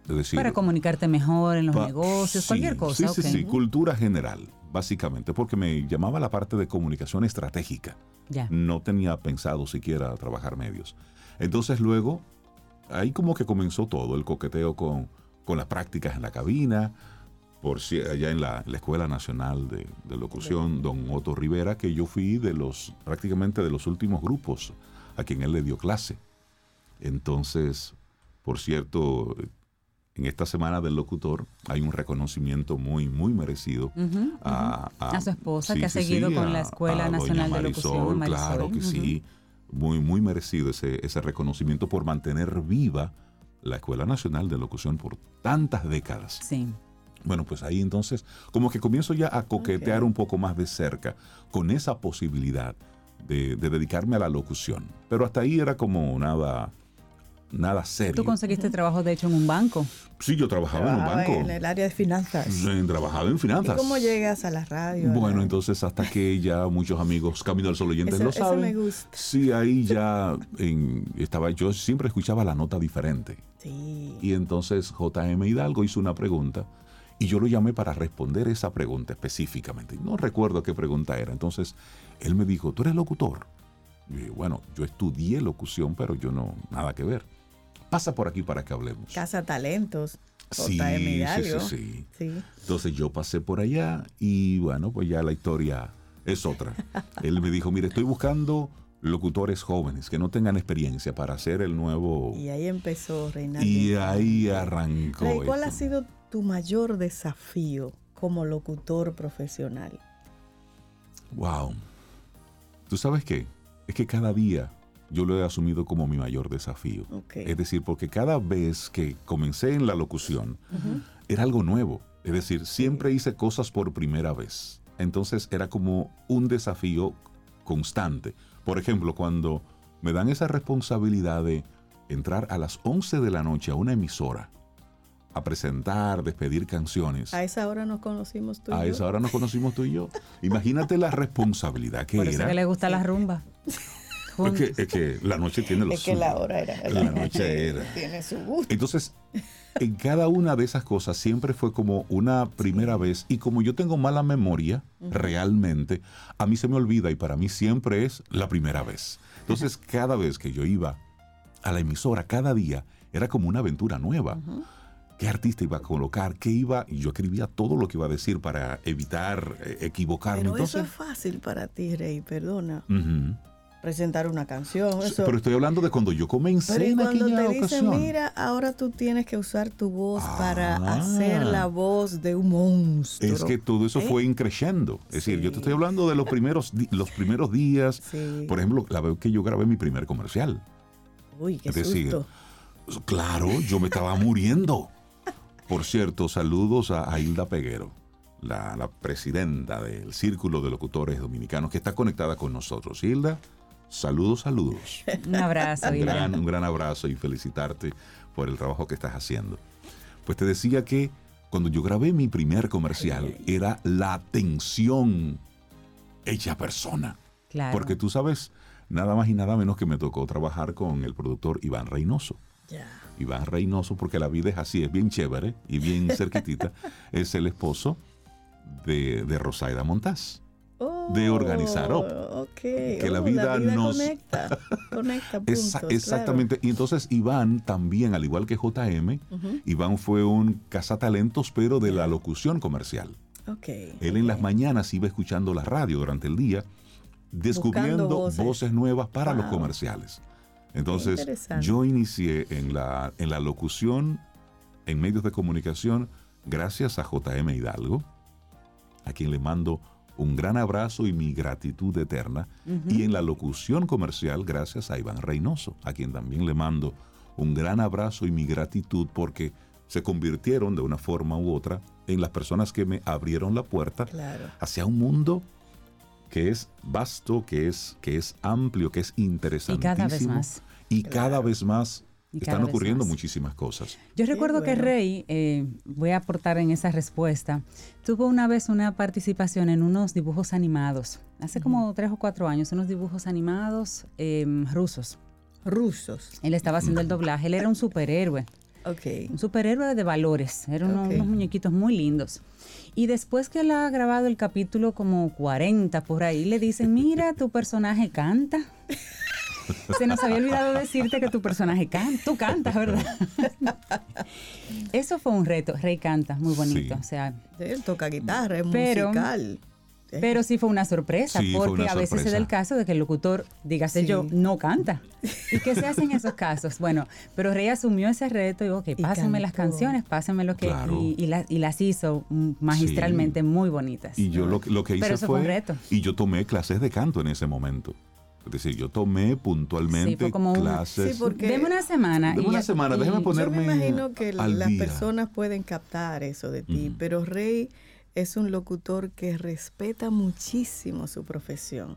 decir, Para comunicarte mejor en los negocios, cualquier cosa. Sí, sí, sí, cultura general, básicamente, porque me llamaba la parte de comunicación estratégica. Ya. No tenía pensado siquiera trabajar medios. Entonces luego, ahí como que comenzó todo, el coqueteo con, con las prácticas en la cabina, por allá en la, Escuela Nacional de, Locución, don Otto Rivera, que yo fui de los prácticamente de los últimos grupos a quien él le dio clase. Entonces, por cierto, en esta semana del locutor hay un reconocimiento muy, muy merecido a, su esposa que ha seguido con la Escuela Nacional de Locución. Claro que sí, muy, muy merecido ese, ese reconocimiento por mantener viva la Escuela Nacional de Locución por tantas décadas. Sí. Bueno, pues ahí entonces como que comienzo ya a coquetear un poco más de cerca con esa posibilidad de, dedicarme a la locución. Pero hasta ahí era como nada, nada serio. ¿Tú conseguiste trabajo, de hecho, en un banco? Sí, yo trabajaba, en un banco. En el área de finanzas. trabajaba en finanzas. ¿Y cómo llegas a la radio? Bueno, entonces hasta que ya muchos amigos Camino al Sol oyentes lo saben. Eso me gusta. Sí, ahí ya estaba, yo siempre escuchaba la nota diferente. Sí. Y entonces JM Hidalgo hizo una pregunta y yo lo llamé para responder esa pregunta específicamente. No recuerdo qué pregunta era. Entonces él me dijo, ¿tú eres locutor? Y bueno, yo estudié locución, pero yo no, nada que ver pasa por aquí para que hablemos. Casa Talentos. Sí, sí, sí, sí, Entonces yo pasé por allá y bueno, pues ya la historia es otra. Él me dijo, mire, estoy buscando locutores jóvenes que no tengan experiencia para hacer el nuevo... Y ahí empezó Reinaldo. Y ahí arrancó. ¿Cuál ha sido tu mayor desafío como locutor profesional? Wow. ¿Tú sabes qué? Es que cada día yo lo he asumido como mi mayor desafío. Es decir, porque cada vez que comencé en la locución, era algo nuevo. Es decir, siempre hice cosas por primera vez. Entonces era como un desafío constante. Por ejemplo, cuando me dan esa responsabilidad de entrar a las 11 de la noche a una emisora a presentar, despedir canciones. A esa hora nos conocimos tú y a yo. A esa hora nos conocimos tú y yo. Imagínate la responsabilidad que Por eso era. que le gusta la rumba. Es que, la noche tiene los Es que la hora era. La, noche era. Tiene su gusto. Entonces, en cada una de esas cosas siempre fue como una primera vez. Y como yo tengo mala memoria, realmente, a mí se me olvida y para mí siempre es la primera vez. Entonces, cada vez que yo iba a la emisora cada día era como una aventura nueva. ¿Qué artista iba a colocar? ¿Qué iba? Y yo escribía todo lo que iba a decir para evitar eh, equivocarme. Pero Entonces, eso es fácil para ti, Rey, perdona. Ujú. Presentar una canción. Eso. Pero estoy hablando de cuando yo comencé Pero en cuando aquella te dicen, ocasión. mira, ahora tú tienes que usar tu voz para Ah. hacer la voz de un monstruo. Es que todo eso ¿Eh? fue increciendo. Es decir, yo te estoy hablando de los primeros, los primeros días. Sí. Por ejemplo, la vez que yo grabé mi primer comercial. Uy, qué es decir, susto. Claro, yo me estaba muriendo. Por cierto, saludos a, a Hilda Peguero, la, la presidenta del Círculo de Locutores Dominicanos, que está conectada con nosotros. Hilda, saludos, saludos. Un abrazo, un, gran, un gran abrazo y felicitarte por el trabajo que estás haciendo. Pues te decía que cuando yo grabé mi primer comercial era la tensión hecha persona. Claro. Porque tú sabes, nada más y nada menos que me tocó trabajar con el productor Iván Reynoso. Iván Reynoso, porque la vida es así, es bien chévere y bien cerquitita, es el esposo de, de Rosaida De organizar. Oh, ok. Que la Oh, vida nos- conecta. Conecta puntos, Esa- claro. exactamente. Y entonces Iván también, al igual que JM, Ujú. Iván fue un cazatalentos, pero de la locución comercial. Ok. Él en las mañanas iba escuchando la radio durante el día, descubriendo voces. voces. nuevas para los comerciales. Entonces, yo inicié en la, en la locución, en medios de comunicación, gracias a JM Hidalgo, a quien le mando un gran abrazo y mi gratitud eterna. Y en la locución comercial, gracias a Iván Reynoso, a quien también le mando un gran abrazo y mi gratitud porque se convirtieron de una forma u otra en las personas que me abrieron la puerta Claro. hacia un mundo que es vasto, que es, que es amplio, que es Y interesantísimo. cada vez más. Y cada vez más están ocurriendo muchísimas cosas. Yo recuerdo que. Rey, eh, voy a aportar en esa respuesta, tuvo una vez una participación en unos dibujos animados, hace como tres o cuatro años, unos dibujos animados eh, rusos. Rusos. Él estaba haciendo el doblaje, él era un superhéroe, Ok. un superhéroe de valores, eran unos, unos muñequitos muy lindos. Y después que él ha grabado el capítulo como 40 por ahí, le dicen, mira, tu personaje canta. Se nos había olvidado decirte que tu personaje canta. Tú cantas, ¿verdad? Eso fue un reto. Rey canta, muy bonito. Sí. O sea, Él toca guitarra, es Pero- musical. Pero sí fue una sorpresa, Sí, porque una a veces se da el caso de que el locutor, dígase Sí. yo, no canta. ¿Y qué se hace en esos casos? Bueno, pero Rey asumió ese reto y dijo, ok, Y pásenme las canciones, pásenme lo que... Claro. Y, y la- y las hizo magistralmente muy bonitas. Y yo lo, que- lo que hice Pero eso fue, fue un reto. y yo tomé clases de canto en ese momento. Es decir, yo tomé puntualmente Sí, fue como un- clases. Sí, porque- Deme una semana. Deme una semana, y- déjeme poner- Yo me ponerme imagino que al las día. personas pueden captar eso de ti, pero Rey es un locutor que respeta muchísimo su profesión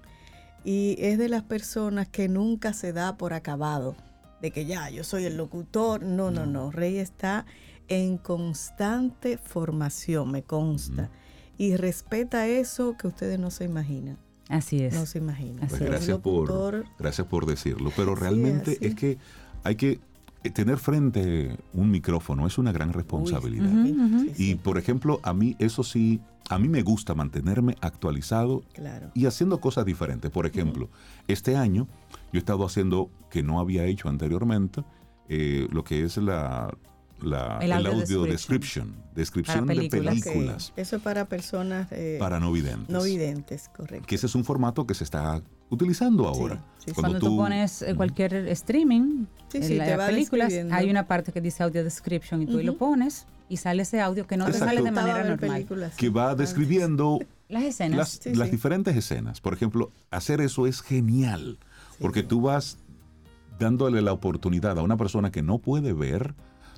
y es de las personas que nunca se da por acabado, de que ya, yo soy el locutor. No, no, no. Rey está en constante formación, me consta. Y respeta eso que ustedes no se imaginan. Así es. No se imaginan. Así Pues es. gracias, por, gracias por decirlo. Pero Así realmente es, que hay que eh, tener frente un micrófono, es una gran responsabilidad. Uy, Y por ejemplo, a mí eso sí, a mí me gusta mantenerme actualizado claro. y haciendo cosas diferentes. Por ejemplo, este año yo he estado haciendo, que no había hecho anteriormente, eh, lo que es la, la- El el, audio description. description, descripción de películas. Ok, películas Eso es para personas eh, para no videntes. no videntes, correcto. Que ese es un formato que se está utilizando ahora. sí, sí. Cuando tú, pones eh, cualquier streaming, Sí, en las te va películas, hay una parte que dice audio description y tú lo pones y sale ese audio que no te Exacto. sale de manera normal. películas que va antes. describiendo Las escenas. las, Sí, las sí. diferentes escenas. Por ejemplo, hacer eso es genial, Sí, porque sí. tú vas dándole la oportunidad a una persona que no puede ver,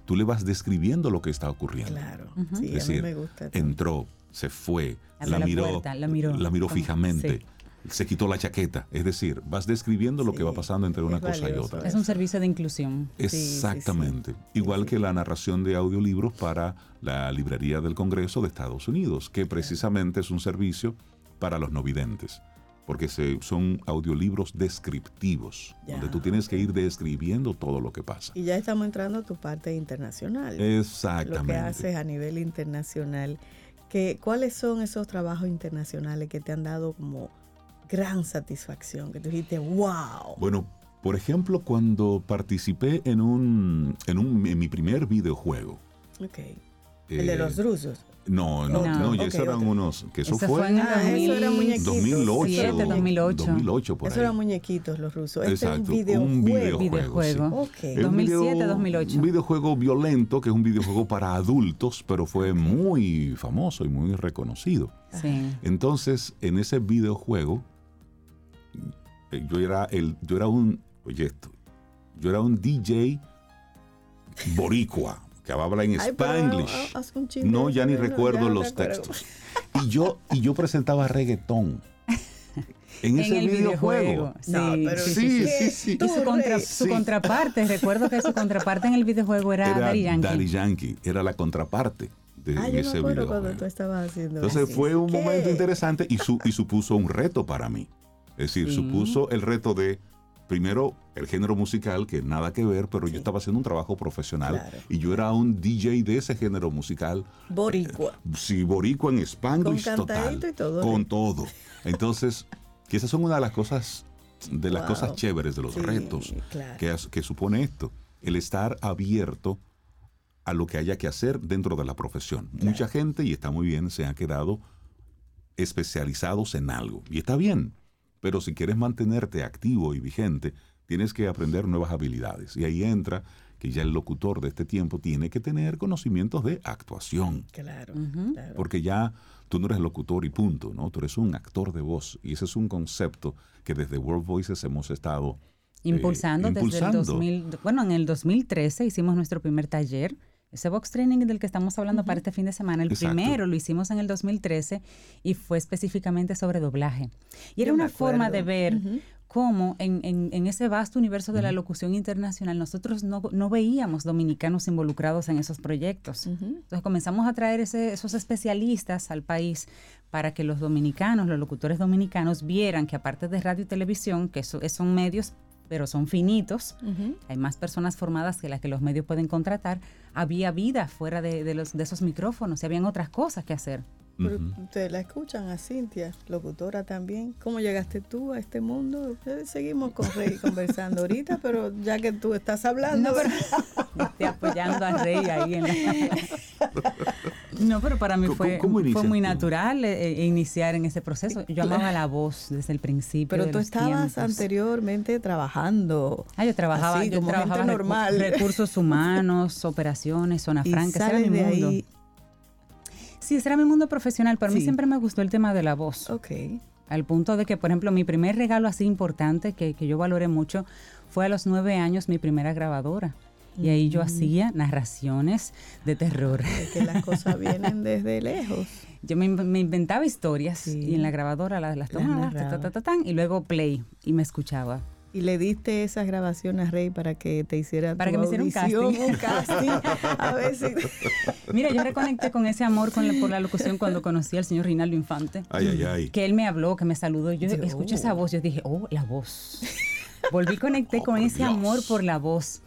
tú le vas describiendo lo que está ocurriendo. Claro, Ujú. sí, Es a decir, mí me gusta. Entró, se fue, la la miró, puerta, la miró. Fijamente, sí. se quitó la chaqueta. Es decir, vas describiendo lo que va pasando entre una cosa y otra. Es un servicio de inclusión. Sí, sí, sí. Exactamente. Igual sí. que la narración de audiolibros para la Librería del Congreso de Estados Unidos, que precisamente es un servicio para los no videntes, porque se, son audiolibros descriptivos, Ya. donde tú tienes que ir describiendo todo lo que pasa. Y ya estamos entrando a tu parte internacional. lo Exactamente. que haces a nivel internacional. Que, ¿Cuáles son esos trabajos internacionales que te han dado como gran satisfacción? Que tú dijiste, wow. Bueno, Por ejemplo, cuando participé en un en, un, en mi primer videojuego. Ok. el de los eh, rusos. No, no, No, no, ok, ya esos eran unos. Que eso, Eso fue, fue en Ah, eso era muñequitos. 2008. 2007, 2008. 2008, por Eso ahí. eran muñequitos los rusos. Este Exacto, es un un videojuego. Videojuego. sí. Ok. Es un 2007, video- 2008. Un videojuego violento, que es un videojuego para adultos, pero fue muy famoso y muy reconocido. Sí. Entonces, en ese videojuego, eh, yo era el, yo era un, oye esto, yo era un DJ boricua, que habla en Ay, Spanglish. ah, chiste No, ya ni eso, recuerdo ya no los recuerdo. textos. Y yo, y yo presentaba reggaetón en ese en el videojuego. videojuego. Sí, No, pero sí, sí, sí, sí, Y su, contra- su Sí. contraparte, recuerdo que su contraparte en el videojuego era, Era Daddy Yankee. Daddy Yankee, era la contraparte de Ah, en yo me ese videojuego. tú estabas haciendo Entonces así. fue un ¿Qué? momento interesante y, su, y supuso un reto para mí. Es decir, Sí. supuso el reto de, primero, el género musical, que nada que ver, pero Sí. yo estaba haciendo un trabajo profesional Claro. y yo era un DJ de ese género musical. Boricua. Sí, boricua en Spanglish Con total. y todo, Con ¿eh? todo. Entonces, que esas son una de las cosas, de las Wow. cosas chéveres, de los Sí, retos claro. que, que supone esto. El estar abierto a lo que haya que hacer dentro de la profesión. Mucha gente, y está muy bien, se ha quedado especializados en algo. Y está bien. Pero si quieres mantenerte activo y vigente, tienes que aprender nuevas habilidades. Y ahí entra que ya el locutor de este tiempo tiene que tener conocimientos de actuación. Claro. Porque ya tú no eres locutor y punto, ¿no? Tú eres un actor de voz. Y ese es un concepto que desde World Voices hemos estado eh, Impulsando, desde el impulsando. 2000, bueno, en el 2013 hicimos nuestro primer taller. Ese box training del que estamos hablando para este fin de semana, el Exacto. primero lo hicimos en el 2013 y fue específicamente sobre doblaje. Y era Yo una forma de ver. Cómo en, en- en ese vasto universo de la locución internacional nosotros no, no veíamos dominicanos involucrados en esos proyectos. Ujú. Entonces comenzamos a traer ese- esos especialistas al país para que los dominicanos, los locutores dominicanos, vieran que aparte de radio y televisión, que eso- son medios, pero son finitos, Ujú. hay más personas formadas que las que los medios pueden contratar, había vida fuera de, de los, de esos micrófonos y habían otras cosas que hacer. Ustedes la escuchan a Cintia, locutora también. ¿Cómo llegaste tú a este mundo? Eh, Seguimos con Rey conversando ahorita, pero ya que tú estás hablando, No, pero estoy apoyando a Rey ahí en la... No, pero para mí ¿Cómo- fue, fue muy natural eh, eh, iniciar en ese proceso. Yo Claro. amaba la voz desde el principio. pero de tú los estabas tiempos. anteriormente trabajando. Ah, yo trabajaba, Así, yo como trabajaba gente normal. recursos humanos, operaciones, zona Y franca, ese era sales mi de mundo. ahí. Sí, ese era mi mundo profesional, pero a mí Sí. siempre me gustó el tema de la voz. Ok. Al punto de que, por ejemplo, mi primer regalo así importante que, que yo valoré mucho fue a los nueve años mi primera grabadora. Y ahí yo Mm. hacía narraciones de terror. Es que las cosas vienen desde lejos. Yo me, me inventaba historias Sí. y en la grabadora las, las Las tomaba, ta, ta, ta, ta, tan, y luego play y me escuchaba. Y le diste esas grabaciones a Rey para que te hiciera Para tu que me hiciera un casting. un casting. A ver si... Mira, yo reconecté con ese amor con la- por la locución cuando conocí al señor Rinaldo Infante. Ay, ay, ay. que él me habló, que me saludó. Yo Yo, escuché oh. esa voz, yo dije, oh, la voz. Volví conecté Oh, con ese Dios. amor por la voz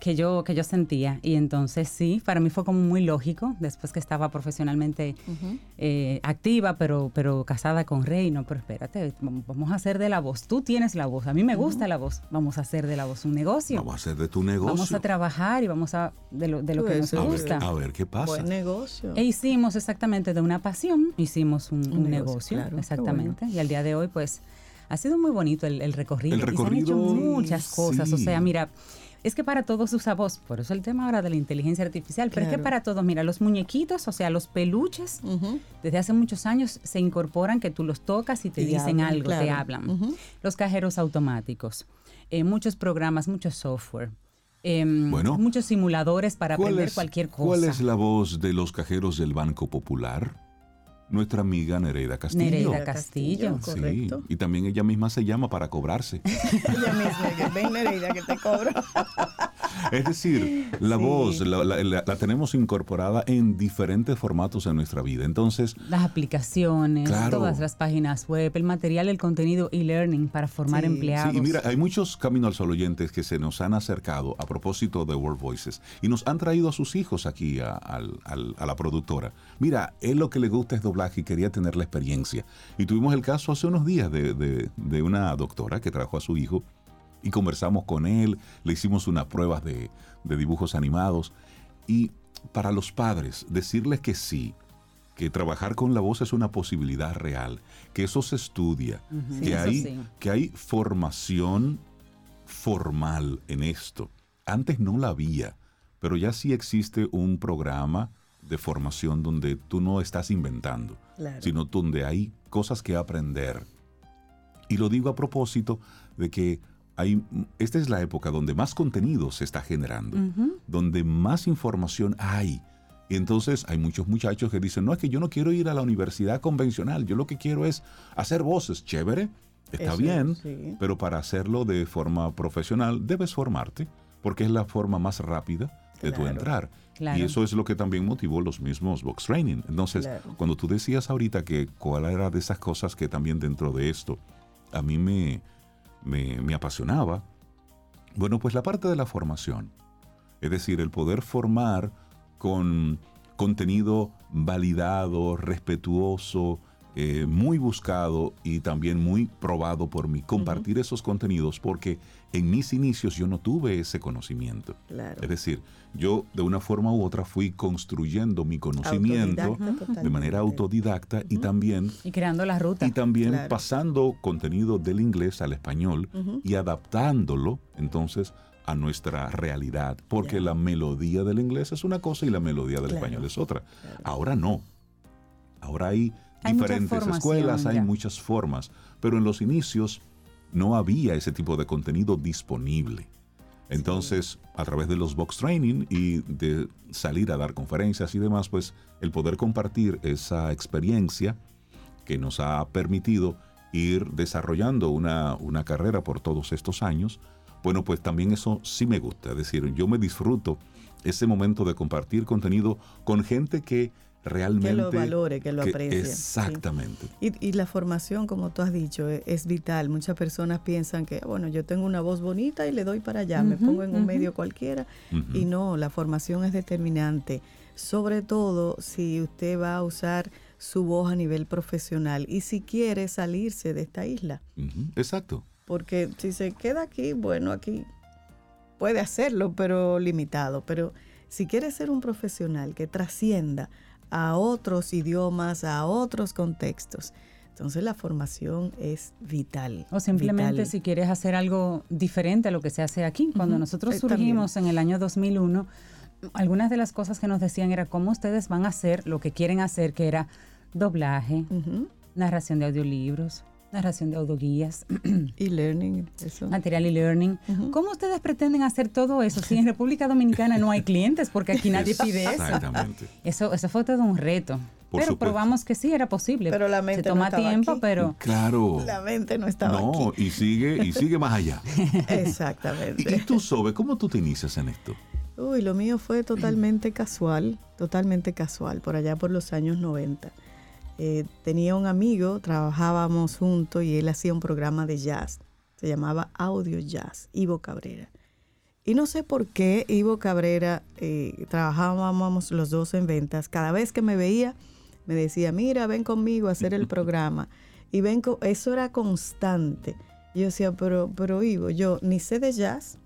que yo, que yo sentía. Y entonces sí, para mí fue como muy lógico, después que estaba profesionalmente eh, activa, pero, pero casada con Rey. No, pero espérate, vam- vamos a hacer de la voz. Tú tienes la voz, a mí me gusta la voz. Vamos a hacer de la voz un negocio. Vamos a hacer de tu negocio. Vamos a trabajar y vamos a, de lo, de lo que nos eso a, ver, gusta. a ver qué pasa. Buen negocio. E hicimos exactamente de una pasión, hicimos un, Un un negocio, negocio, claro, exactamente. Y al día de hoy, pues, ha sido muy bonito el, el recorrido. El Y se han recorrido, hecho muchas cosas. O sea, mira, es que para todos usa voz. Por eso el tema ahora de la inteligencia artificial. Pero es que para todos, mira, los muñequitos, o sea, los peluches, desde hace muchos años se incorporan que tú los tocas y te Y dicen hablan, algo, te hablan. Los cajeros automáticos, eh, muchos programas, mucho software. em, Bueno, muchos simuladores para ¿Cuál aprender es- cualquier cosa. ¿Cuál es la voz de los cajeros del Banco Popular? Nuestra amiga Nereida Castillo. Nereida Castillo. Sí, correcto. y también ella misma se llama para cobrarse. Ella misma, que ven Nereida que te cobro. Es decir, la Sí. voz la, la- la- la tenemos incorporada en diferentes formatos en nuestra vida. Entonces, las aplicaciones, Claro. todas las páginas web, el material, el contenido e-learning para formar Sí. empleados. Sí, y mira, hay muchos Camino al Sol oyentes que se nos han acercado a propósito de World Voices y nos han traído a sus hijos aquí a, al- al- a la productora. Mira, él lo que le gusta es doblaje y quería tener la experiencia. Y tuvimos el caso hace unos días de, de- de una doctora que trajo a su hijo y conversamos con él, le hicimos unas pruebas de, de dibujos animados. Y para los padres, decirles que sí, que trabajar con la voz es una posibilidad real, que eso se estudia, que, Sí, hay, sí. que hay formación formal en esto. Antes no la había, pero ya sí existe un programa de formación donde tú no estás inventando, Claro. sino donde hay cosas que aprender. Y lo digo a propósito de que hay, esta es la época donde más contenido se está generando donde más información hay. Y entonces hay muchos muchachos que dicen, no, es que yo no quiero ir a la universidad convencional, yo lo que quiero es hacer voces, chévere, está Eso, bien, sí. pero para hacerlo de forma profesional debes formarte, porque es la forma más rápida de tu entrar. Claro. Y eso es lo que también motivó los mismos Vox Training. Entonces, Claro. cuando tú decías ahorita que cuál era de esas cosas que también dentro de esto a mí me, me, me apasionaba, bueno, pues la parte de la formación. Es decir, el poder formar con contenido validado, respetuoso, eh, muy buscado y también muy probado por mí. Compartir esos contenidos porque en mis inicios yo no tuve ese conocimiento. Claro. Es decir, yo de una forma u otra fui construyendo mi conocimiento Autodidacta de manera autodidacta y también Y creando la ruta. y también Claro. pasando contenido del inglés al español y adaptándolo entonces a nuestra realidad, porque la melodía del inglés es una cosa y la melodía del Claro. español es otra. Claro. Ahora no. Ahora hay, diferentes escuelas, hay muchas formas, pero en los inicios no había ese tipo de contenido disponible. Entonces, a través de los box training y de salir a dar conferencias y demás, pues el poder compartir esa experiencia que nos ha permitido ir desarrollando una, una carrera por todos estos años, bueno, pues también eso sí me gusta. Es decir, yo me disfruto ese momento de compartir contenido con gente que realmente... Que lo valore, que lo que- aprecie. sí. Exactamente. Y, y la formación, como tú has dicho, e- es, vital. Muchas personas piensan que, bueno, yo tengo una voz bonita y le doy para allá, me pongo en un medio cualquiera. Y no, la formación es determinante. Sobre todo si usted va a usar su voz a nivel profesional y si quiere salirse de esta isla. Exacto. Porque si se queda aquí, bueno, aquí puede hacerlo, pero limitado. Pero si quiere ser un profesional que trascienda a otros idiomas, a otros contextos, entonces la formación es vital. O simplemente vital. si quieres hacer algo diferente a lo que se hace aquí. Cuando nosotros eh, también. surgimos en el año 2001, algunas de las cosas que nos decían era cómo ustedes van a hacer lo que quieren hacer, que era doblaje, narración de audiolibros, narración de audioguías, Y learning, eso. material y learning. ¿Cómo ustedes pretenden hacer todo eso si en República Dominicana no hay clientes? Porque aquí nadie pide eso. Exactamente. Eso, eso fue todo un reto. Por pero supuesto. probamos que sí era posible. Pero la mente Se no toma estaba tiempo, aquí. pero Claro. La mente no estaba No, aquí. y sigue, y sigue más allá. Exactamente. y tú, Sobe, ¿cómo tú te inicias en esto? Uy, lo mío fue totalmente casual, totalmente casual, por allá por los años 90. Eh, tenía un amigo, trabajábamos juntos y él hacía un programa de jazz, se llamaba Audio Jazz, Ivo Cabrera. Y no sé por qué Ivo Cabrera, eh, trabajábamos los dos en ventas, cada vez que me veía me decía, mira, ven conmigo a hacer el programa. Y ven, eso era constante. Yo decía, pero, pero Ivo, yo ni sé de jazz,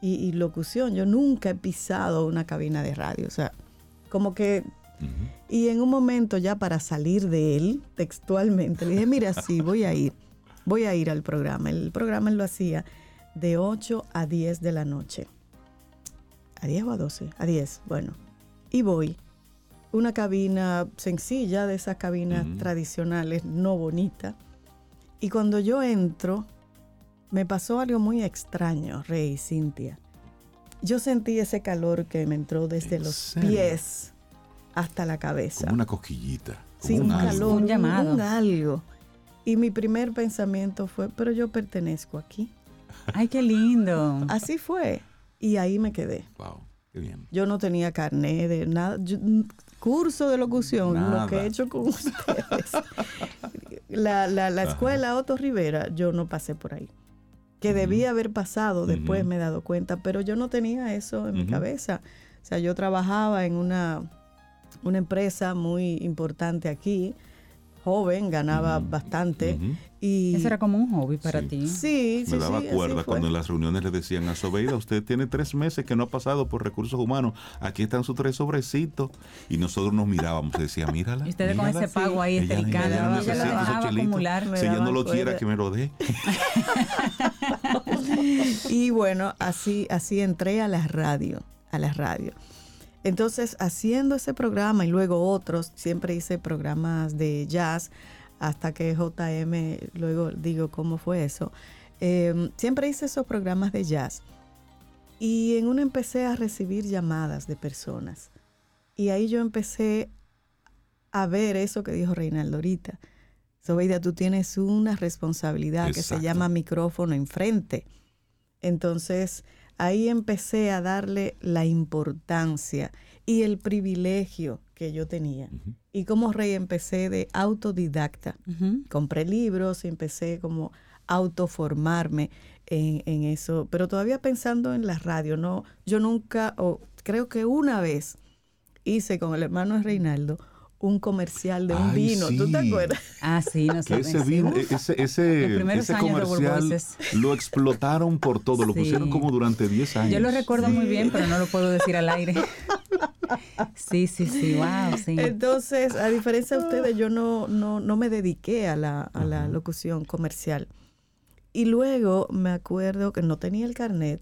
y, y locución. Yo nunca he pisado una cabina de radio. O sea, como que... Y en un momento ya para salir de él, textualmente, le dije, mira, sí, voy a ir. Voy a ir al programa. El programa él lo hacía de 8 a 10 de la noche. ¿A 10 o a 12? A 10, bueno. Y voy. Una cabina sencilla, de esas cabinas Ujú. tradicionales, no bonita. Y cuando yo entro, me pasó algo muy extraño, Rey, Cintia. Yo sentí ese calor que me entró desde ¿En los serio? pies hasta la cabeza. Como una cosquillita. como Sí, un, calor, Un llamado. un algo. Y mi primer pensamiento fue, pero yo pertenezco aquí. ay, qué lindo. Así fue. Y ahí me quedé. Wow, qué bien. Yo no tenía carnet de nada. yo- mm, curso de locución, Nada. lo que he hecho con ustedes. la, la, la escuela Otto Rivera, yo no pasé por ahí. Que debía haber pasado, después me he dado cuenta, pero yo no tenía eso en mi cabeza. O sea, yo trabajaba en una, una empresa muy importante aquí, joven, ganaba bastante. Y Eso era como un hobby para Sí. ti. sí, sí, Me daba sí, cuerda cuando en las reuniones le decían a Sobeida, usted tiene tres meses que no ha pasado por recursos humanos, aquí están sus tres sobrecitos. Y nosotros nos mirábamos y decía, mírala. Y ustedes con ese pago ahí estericado, ella no ella lo necesita esos dejaba chelitos. acumular. Si ella no lo quiera, que me lo dé. Y bueno, así, así entré a la radio, a la radio. Entonces, haciendo ese programa y luego otros, siempre hice programas de jazz, hasta que JM, luego digo cómo fue eso. Eh, siempre hice esos programas de jazz. Y en uno empecé a recibir llamadas de personas. Y ahí yo empecé a ver eso que dijo Reinaldo ahorita. Sobeida, tú tienes una responsabilidad que se llama micrófono enfrente. Entonces, ahí empecé a darle la importancia y el privilegio que yo tenía. Y como rey empecé de autodidacta. Compré libros y empecé como a autoformarme en, en eso, pero todavía pensando en la radio, no, yo nunca, o creo que una vez hice con el hermano Reinaldo un comercial de un Ay, vino, ¿tú te acuerdas? Ah, sí, nosotros. ese, vino- uf. ese, ese, Los primeros ese años de World comercial lo explotaron por todo, lo pusieron como durante 10 años. Yo lo recuerdo muy bien, pero no lo puedo decir al aire. Sí, sí, sí, wow, sí. Entonces, a diferencia de ustedes, yo no, no, no me dediqué a la, a la locución comercial. Y luego me acuerdo que no tenía el carnet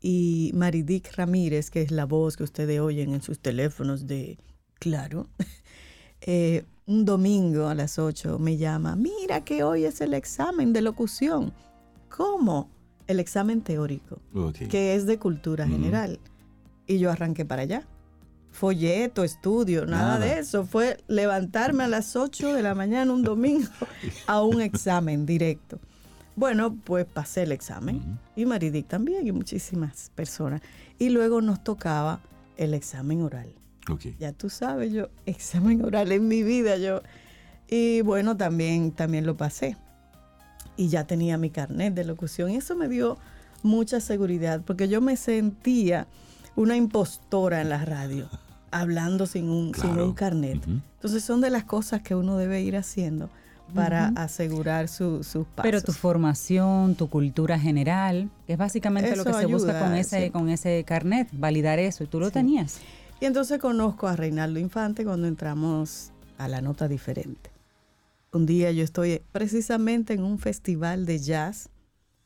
y Maridic Ramírez, que es la voz que ustedes oyen en sus teléfonos de Claro, eh, un domingo a las 8 me llama, mira que hoy es el examen de locución. ¿Cómo? El examen teórico, que es de cultura general. Y yo arranqué para allá. Folleto, estudio, nada, Nada. de eso. Fue levantarme a las 8 de la mañana un domingo a un examen directo. Bueno, pues pasé el examen y Maridic también y muchísimas personas. Y luego nos tocaba el examen oral. Ok. Ya tú sabes, yo examen oral en mi vida, yo. Y bueno, también, también lo pasé. Y ya tenía mi carnet de locución. Y eso me dio mucha seguridad, porque yo me sentía una impostora en la radio, hablando sin un, sin un carnet. Entonces son de las cosas que uno debe ir haciendo para asegurar su- sus pasos. Pero tu formación, tu cultura general, es básicamente lo Eso que se busca ayuda, con ese, sí. con ese carnet, validar eso. Y tú lo Sí. tenías. Y entonces conozco a Reinaldo Infante cuando entramos a la nota diferente. Un día yo estoy precisamente en un festival de jazz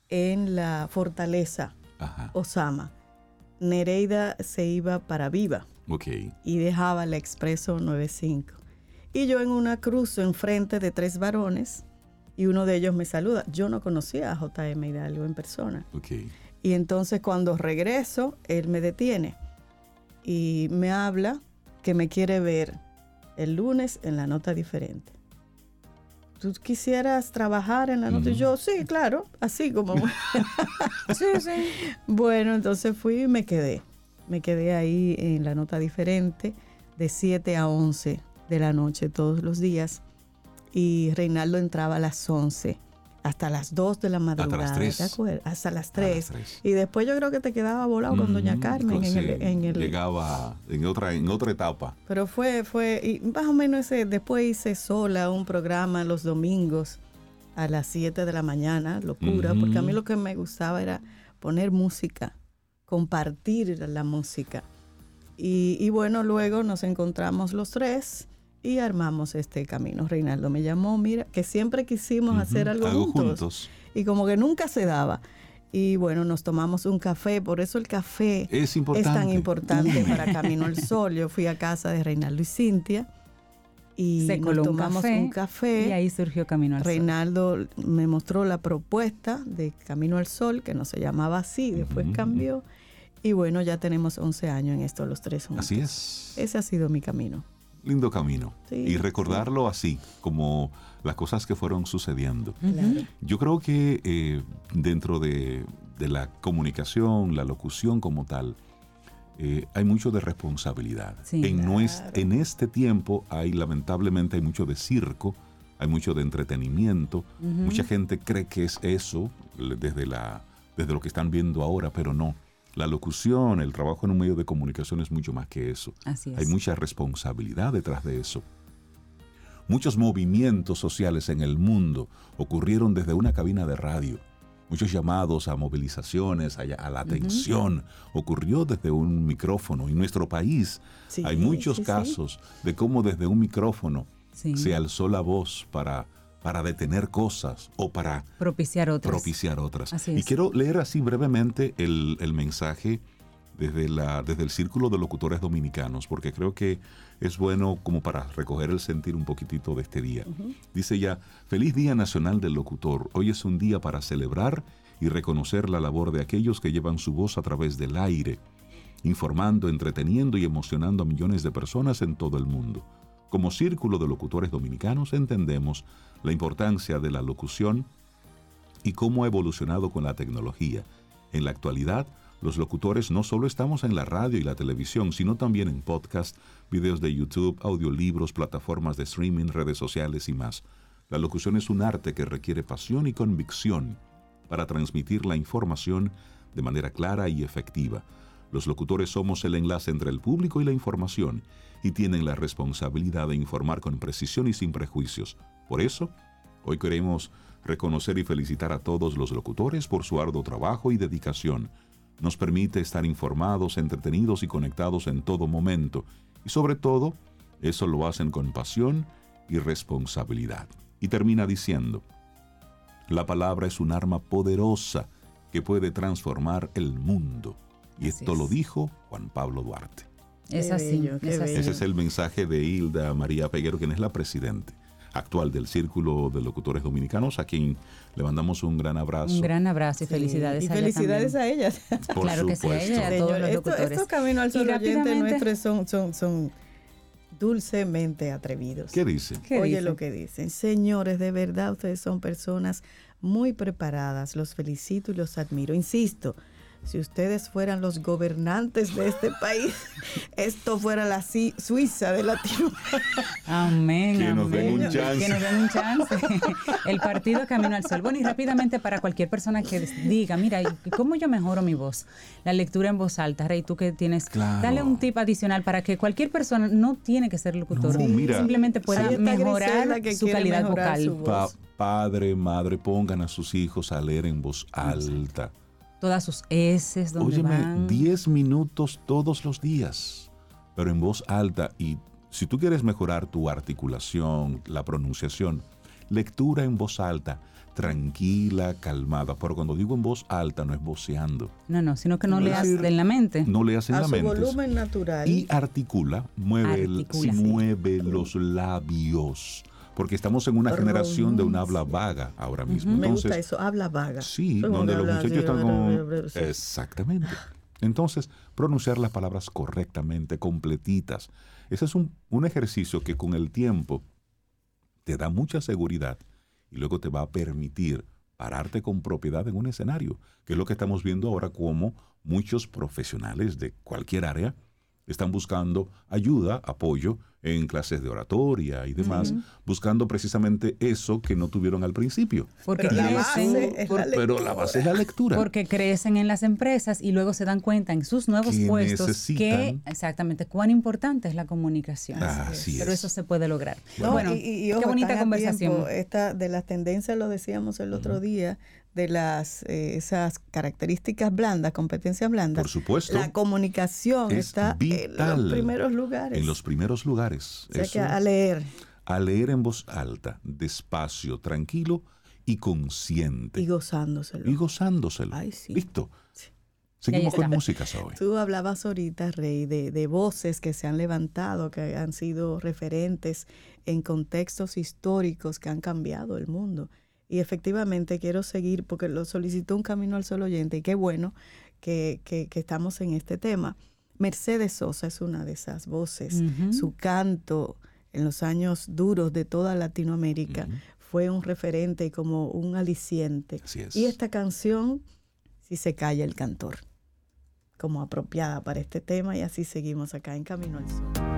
en la fortaleza Ajá. Osama. Nereida se iba para Viva Ok. y dejaba el expreso 95. Y yo en una cruzo enfrente de tres varones y uno de ellos me saluda. Yo no conocía a JM Hidalgo en persona. Ok. Y entonces cuando regreso, él me detiene y me habla que me quiere ver el lunes en la nota diferente. ¿Tú quisieras trabajar en la nota? Y Ujú. yo, sí, claro, así como... Sí, sí. bueno, entonces fui y me quedé. Me quedé ahí en la nota diferente de 7 a 11 de la noche todos los días. Y Reinaldo entraba a las 11 hasta las 2 de la madrugada. las 3. ¿te acuerdas? Hasta las A 3. las tres. Y después yo creo que te quedaba volado con Doña Carmen en el, en el- Llegaba en otra, en otra etapa. Pero fue, fue, y más o menos ese, después hice sola un programa los domingos a las 7 de la mañana, locura, porque a mí lo que me gustaba era poner música, compartir la música. Y, y bueno, luego nos encontramos los tres y armamos este camino. Reinaldo me llamó, mira, que siempre quisimos hacer algo, juntos y como que nunca se daba. Y bueno, nos tomamos un café, por eso el café Es importante. es tan importante para Camino al Sol. Yo fui a casa de Reinaldo y Cintia y Se nos un tomamos café, un café. Y ahí surgió Camino al Sol. Reinaldo me mostró la propuesta de Camino al Sol, que no se llamaba así, después cambió. Y bueno, ya tenemos 11 años en esto, los tres juntos. Así es. Ese ha sido mi camino. Lindo camino. Sí, y recordarlo así, como las cosas que fueron sucediendo. Yo creo que eh, dentro de, de la comunicación, la locución como tal, eh, hay mucho de responsabilidad. Sí. en, Claro. en este tiempo hay lamentablemente hay mucho de circo, hay mucho de entretenimiento. Mucha gente cree que es eso desde, la, desde lo que están viendo ahora, pero no. La locución, el trabajo en un medio de comunicación es mucho más que eso. Así es. Hay mucha responsabilidad detrás de eso. Muchos movimientos sociales en el mundo ocurrieron desde una cabina de radio. Muchos llamados a movilizaciones, a, la atención, ocurrió desde un micrófono. En nuestro país hay muchos casos de cómo desde un micrófono se alzó la voz para, para detener cosas o para propiciar otras. Propiciar otras. y quiero leer así brevemente el, el mensaje desde, la, desde el Círculo de Locutores Dominicanos, porque creo que es bueno como para recoger el sentir un poquitito de este día. Dice ya, feliz Día Nacional del Locutor. Hoy es un día para celebrar y reconocer la labor de aquellos que llevan su voz a través del aire, informando, entreteniendo y emocionando a millones de personas en todo el mundo. Como Círculo de Locutores Dominicanos entendemos la importancia de la locución y cómo ha evolucionado con la tecnología. En la actualidad, los locutores no solo estamos en la radio y la televisión, sino también en podcast, videos de YouTube, audiolibros, plataformas de streaming, redes sociales y más. La locución es un arte que requiere pasión y convicción para transmitir la información de manera clara y efectiva. Los locutores somos el enlace entre el público y la información y tienen la responsabilidad de informar con precisión y sin prejuicios. Por eso, hoy queremos reconocer y felicitar a todos los locutores por su arduo trabajo y dedicación nos permite estar informados, entretenidos y conectados en todo momento. Y sobre todo, eso lo hacen con pasión y responsabilidad. Y termina diciendo, la palabra es un arma poderosa que puede transformar el mundo. Y esto lo dijo Juan Pablo Duarte. Es así, Ese es el mensaje de Hilda María Peguero, quien es la presidente actual del Círculo de Locutores Dominicanos, a quien le mandamos un gran abrazo. Un gran abrazo y felicidades a felicidades a ellas. claro que sí, a ella y a todos los locutores. Estos caminos al sol oyente nuestros son, son, son dulcemente atrevidos. ¿Qué dicen? Oye lo que dicen. Señores, de verdad ustedes son personas muy preparadas. Los felicito y los admiro. Insisto, si ustedes fueran los gobernantes de este país, esto fuera la Suiza de Latinoamérica. Amén. Que nos den un chance. Que nos den un chance. El partido Camino al Sol. Bueno, y rápidamente para cualquier persona que diga, mira, ¿cómo yo mejoro mi voz? La lectura en voz alta. Rey, tú que tienes, dale un tip adicional para que cualquier persona no tiene que ser locutor, simplemente pueda mejorar su calidad vocal. padre, madre, pongan a sus hijos a leer en voz alta todas sus heces, donde Óyeme, 10 minutos todos los días, pero en voz alta. Y si tú quieres mejorar tu articulación, la pronunciación, lectura en voz alta, tranquila, calmada. Pero cuando digo en voz alta, no es voceando. No, no, sino que no, leas en la mente. No leas en a la su mente. volumen natural. Y articula, mueve, mueve los labios porque estamos en una generación de un habla vaga ahora mismo. Me gusta eso, habla vaga. Sí, donde los muchachos están con... Exactamente. Entonces, pronunciar las palabras correctamente, completitas. Ese es un, un ejercicio que con el tiempo te da mucha seguridad y luego te va a permitir pararte con propiedad en un escenario, que es lo que estamos viendo ahora como muchos profesionales de cualquier área están buscando ayuda, apoyo en clases de oratoria y demás, buscando precisamente eso que no tuvieron al principio. Porque pero, la base, es la pero la base es la lectura. Porque crecen en las empresas y luego se dan cuenta en sus nuevos puestos que exactamente cuán importante es la comunicación. Así pero eso se puede lograr. bueno, y, qué bonita conversación. esta de las tendencias lo decíamos el otro día de las eh, esas características blandas, competencias blandas. Por supuesto. La comunicación está en los primeros lugares. En los primeros lugares. O sea que a leer. A leer en voz alta, despacio, tranquilo y consciente. Y gozándoselo. Y gozándoselo. Ay, sí. Listo. Seguimos con música hoy. Tú hablabas ahorita, Rey, de, de, voces que se han levantado, que han sido referentes en contextos históricos que han cambiado el mundo. Y efectivamente quiero seguir porque lo solicitó un camino al sol oyente y qué bueno que, estamos en este tema. Mercedes Sosa es una de esas voces. Su canto en los años duros de toda Latinoamérica fue un referente y como un aliciente. Y esta canción, Si se calla el cantor, como apropiada para este tema y así seguimos acá en Camino al Sol.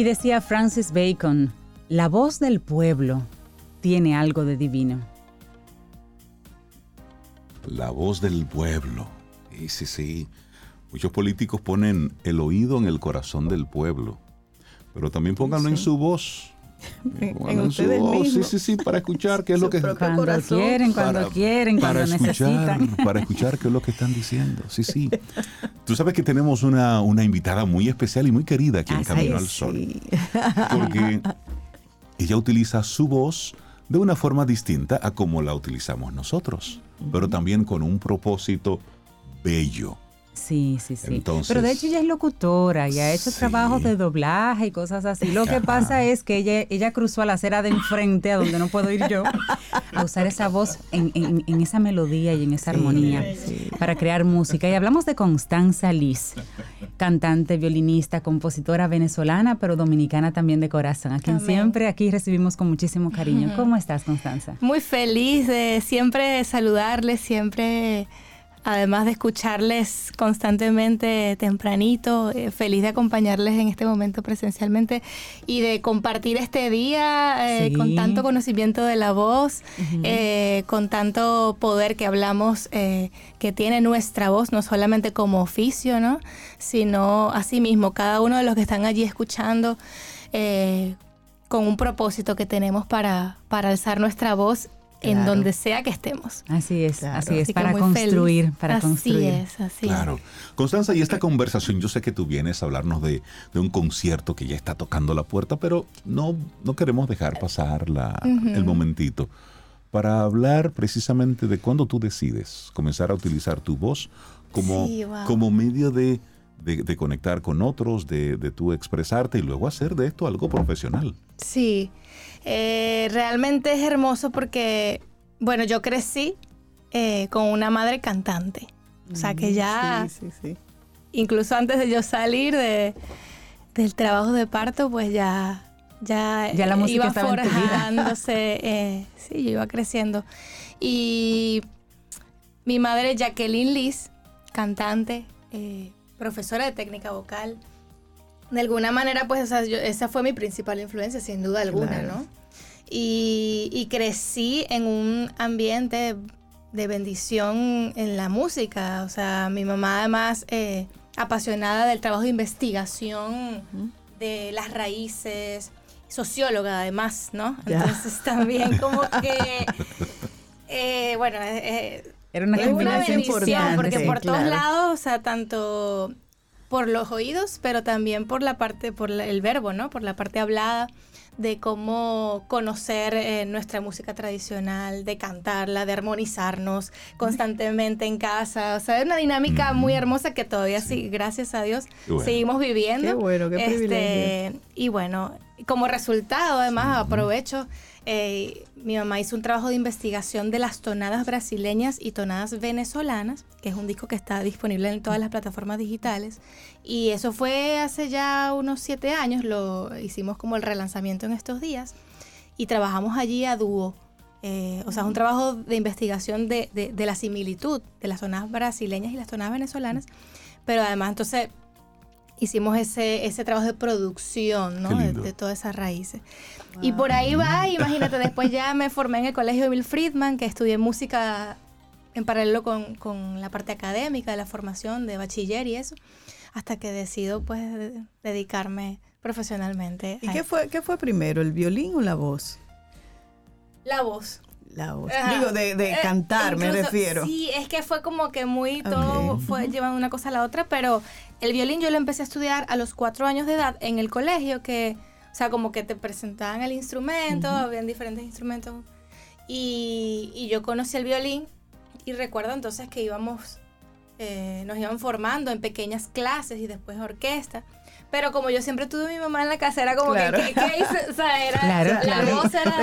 Y decía Francis Bacon, la voz del pueblo tiene algo de divino. La voz del pueblo. Sí, sí, sí. Muchos políticos ponen el oído en el corazón del pueblo, pero también pónganlo en su voz. En, su ustedes voz, sí, mismos. sí, sí, para escuchar qué es lo que Cuando corazón. quieren, cuando Para- quieren, cuando para escuchar, necesitan. para escuchar qué es lo que están diciendo. Sí, sí. Tú sabes que tenemos una, una invitada muy especial y muy querida aquí en Camino al Sol. sí. Porque ella utiliza su voz de una forma distinta a como la utilizamos nosotros, pero también con un propósito bello. Sí, sí, sí. Entonces- Pero de hecho ella es locutora y ha hecho Sí. trabajos de doblaje y cosas así. Lo que Ajá. pasa es que ella, ella cruzó a la acera de enfrente, a donde no puedo ir yo, a usar esa voz en, en- en esa melodía y en esa armonía para crear música. Y hablamos de Constanza Liz, cantante, violinista, compositora venezolana, pero dominicana también de corazón, a quien Amén. siempre aquí recibimos con muchísimo cariño. ¿Cómo estás, Constanza? Muy feliz de siempre saludarles, siempre, además de escucharles constantemente tempranito, eh, feliz de acompañarles en este momento presencialmente y de compartir este día eh, Sí. con tanto conocimiento de la voz, eh, con tanto poder que hablamos que tiene nuestra voz, no solamente como oficio, ¿no? sino asimismo cada uno de los que están allí escuchando. con un propósito que tenemos para, para alzar nuestra voz en Claro. donde sea que estemos. Así es, Claro. así es, Así para construir, feliz. para así construir. es, así Claro. Constanza, y esta conversación, yo sé que tú vienes a hablarnos de, de un concierto que ya está tocando la puerta, pero no, no queremos dejar pasar la- el momentito para hablar precisamente de cuándo tú decides comenzar a utilizar tu voz como, Sí, wow. como medio de, de- de conectar con otros, de, de tú expresarte y luego hacer de esto algo profesional. Sí, Eh, realmente es hermoso porque, bueno, yo crecí eh, con una madre cantante. O sea que ya, Sí, sí, sí. incluso antes de yo salir de, del trabajo de parto, pues ya, ya, Ya la música iba forjándose. eh, sí, yo iba creciendo. Y mi madre, Jacqueline Liz, cantante, eh, profesora de técnica vocal. De alguna manera, pues, o sea, yo- esa fue mi principal influencia, sin duda alguna, Claro. ¿no? Y, y crecí en un ambiente de bendición en la música. O sea, mi mamá además eh, apasionada del trabajo de investigación, de las raíces, socióloga además, ¿no? Entonces también como que, eh, bueno, eh, Era una es una combinación bendición importante, porque por todos claro. lados, o sea, tanto por los oídos, pero también por la parte, por la- el verbo, ¿no? Por la parte hablada de cómo conocer eh, nuestra música tradicional, de cantarla, de armonizarnos constantemente en casa. O sea, es una dinámica muy hermosa que todavía sí, gracias a Dios, bueno. seguimos viviendo. Qué bueno, qué Este, privilegio. y bueno, como resultado, además, aprovecho, eh, mi mamá hizo un trabajo de investigación de las tonadas brasileñas y tonadas venezolanas, que es un disco que está disponible en todas las plataformas digitales. Y eso fue hace ya unos siete años, lo hicimos como el relanzamiento en estos días. Y trabajamos allí a dúo. Eh, o sea, es un trabajo de investigación de, de- de la similitud de las tonadas brasileñas y las tonadas venezolanas. Pero además, entonces, hicimos ese, ese trabajo de producción, ¿no? De, de todas esas raíces. Y por ahí va, imagínate, después ya me formé en el colegio Bill Friedman, que estudié música en paralelo con, con la parte académica de la formación de bachiller y eso, hasta que decido pues de- dedicarme profesionalmente ¿Y a qué fue, qué fue primero, el violín o la voz? la voz. La voz. Ajá. Digo, de, de Eh, cantar, me refiero. Sí, es que fue como que muy todo fue llevando una cosa a la otra, pero el violín yo lo empecé a estudiar a los cuatro años de edad en el colegio, que, o sea, como que te presentaban el instrumento, habían diferentes instrumentos, y, y yo conocí el violín y recuerdo entonces que íbamos, eh, nos iban formando en pequeñas clases y después orquesta. Pero como yo siempre tuve a mi mamá en la casa, era como Claro. que, ¿qué, qué hice? O sea, era, Claro, la claro. voz era...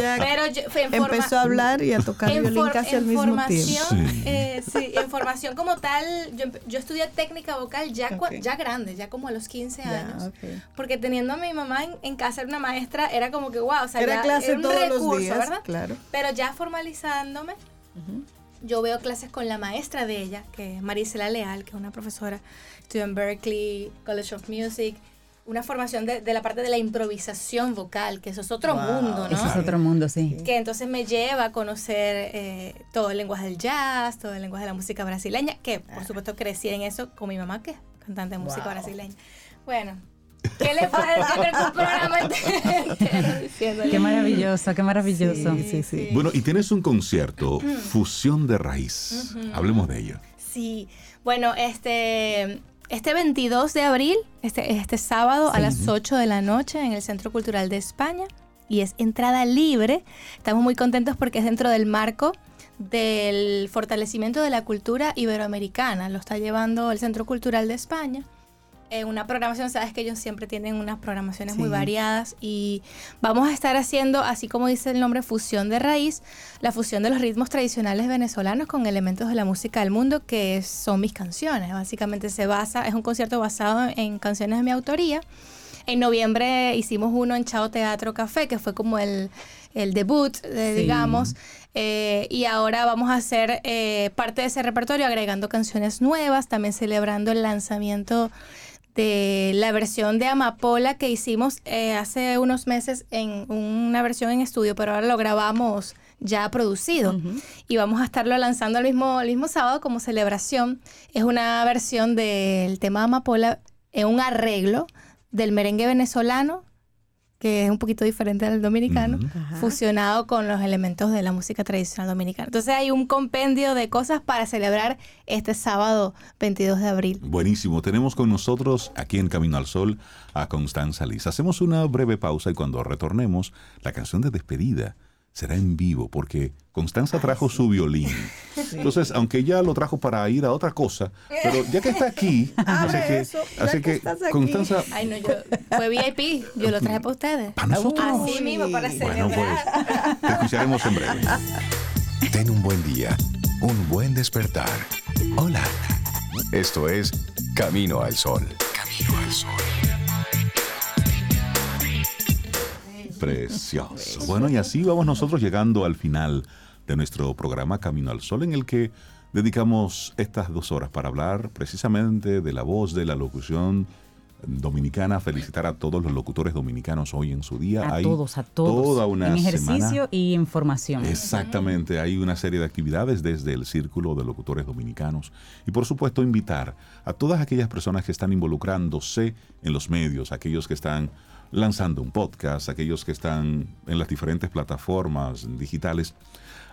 Ya Pero yo, fue en forma- empezó a hablar y a tocar violín for- casi al mismo formación, tiempo. Sí. eh, sí, en formación como tal, yo, yo estudié técnica vocal ya, ya grande, ya como a los 15 Ya, años. Porque teniendo a mi mamá en, en casa, era una maestra, era como que, wow, o sea, Era ya clase era un todos recurso, los días, ¿verdad? claro. Pero ya formalizándome, yo veo clases con la maestra de ella, que es Marisela Leal, que es una profesora, estudió en Berkeley College of Music, una formación de, de la parte de la improvisación vocal, que eso es otro Wow. mundo, ¿no? Ese es otro mundo, sí. que entonces me lleva a conocer eh, todo el lenguaje del jazz, todo el lenguaje de la música brasileña, que por supuesto crecí en eso con mi mamá, que es cantante de música Wow. brasileña. Bueno, ¿qué le decir un programa? Qué maravilloso, qué maravilloso. Sí, sí, sí. Bueno, y tienes un concierto, Fusión de Raíz. Hablemos de ello. Sí, bueno, este, este 22 de abril, este, este sábado a Sí. las 8 de la noche en el Centro Cultural de España y es entrada libre. Estamos muy contentos porque es dentro del marco del fortalecimiento de la cultura iberoamericana. Lo está llevando el Centro Cultural de España. Eh, una programación, sabes que ellos siempre tienen unas programaciones muy Sí. variadas y vamos a estar haciendo, así como dice el nombre, fusión de raíz, la fusión de los ritmos tradicionales venezolanos con elementos de la música del mundo que son mis canciones. Básicamente se basa, es un concierto basado en canciones de mi autoría. En noviembre hicimos uno en Chao Teatro Café, que fue como el, el debut, eh, Sí. digamos. Eh, y ahora vamos a hacer eh, parte de ese repertorio agregando canciones nuevas, también celebrando el lanzamiento de la versión de Amapola que hicimos eh, hace unos meses en una versión en estudio, pero ahora lo grabamos ya producido y vamos a estarlo lanzando el mismo, el mismo sábado como celebración. Es una versión del tema Amapola en un arreglo del merengue venezolano, que es un poquito diferente al dominicano, fusionado con los elementos de la música tradicional dominicana. Entonces hay un compendio de cosas para celebrar este sábado 22 de abril. Buenísimo. Tenemos con nosotros aquí en Camino al Sol a Constanza Liz. Hacemos una breve pausa y cuando retornemos, la canción de despedida será en vivo porque Constanza trajo su violín. Entonces, aunque ya lo trajo para ir a otra cosa, pero ya que está aquí, así que, eso, ya así que que estás aquí. Constanza, Ay, no, yo fue VIP, yo lo traje para ustedes. para nosotros. Así mismo, para Bueno, celebrar. pues te escucharemos en breve. Ten un buen día, un buen despertar. Hola. Esto es Camino al Sol. Camino al Sol. Precioso. Bueno, y así vamos nosotros llegando al final de nuestro programa Camino al Sol, en el que dedicamos estas dos horas para hablar precisamente de la voz, de la locución dominicana, felicitar a todos los locutores dominicanos hoy en su día. A Hay todos, a todos. Toda una en ejercicio semana. y en formación. Exactamente, hay una serie de actividades desde el Círculo de Locutores Dominicanos y por supuesto invitar a todas aquellas personas que están involucrándose en los medios, aquellos que están lanzando un podcast, aquellos que están en las diferentes plataformas digitales,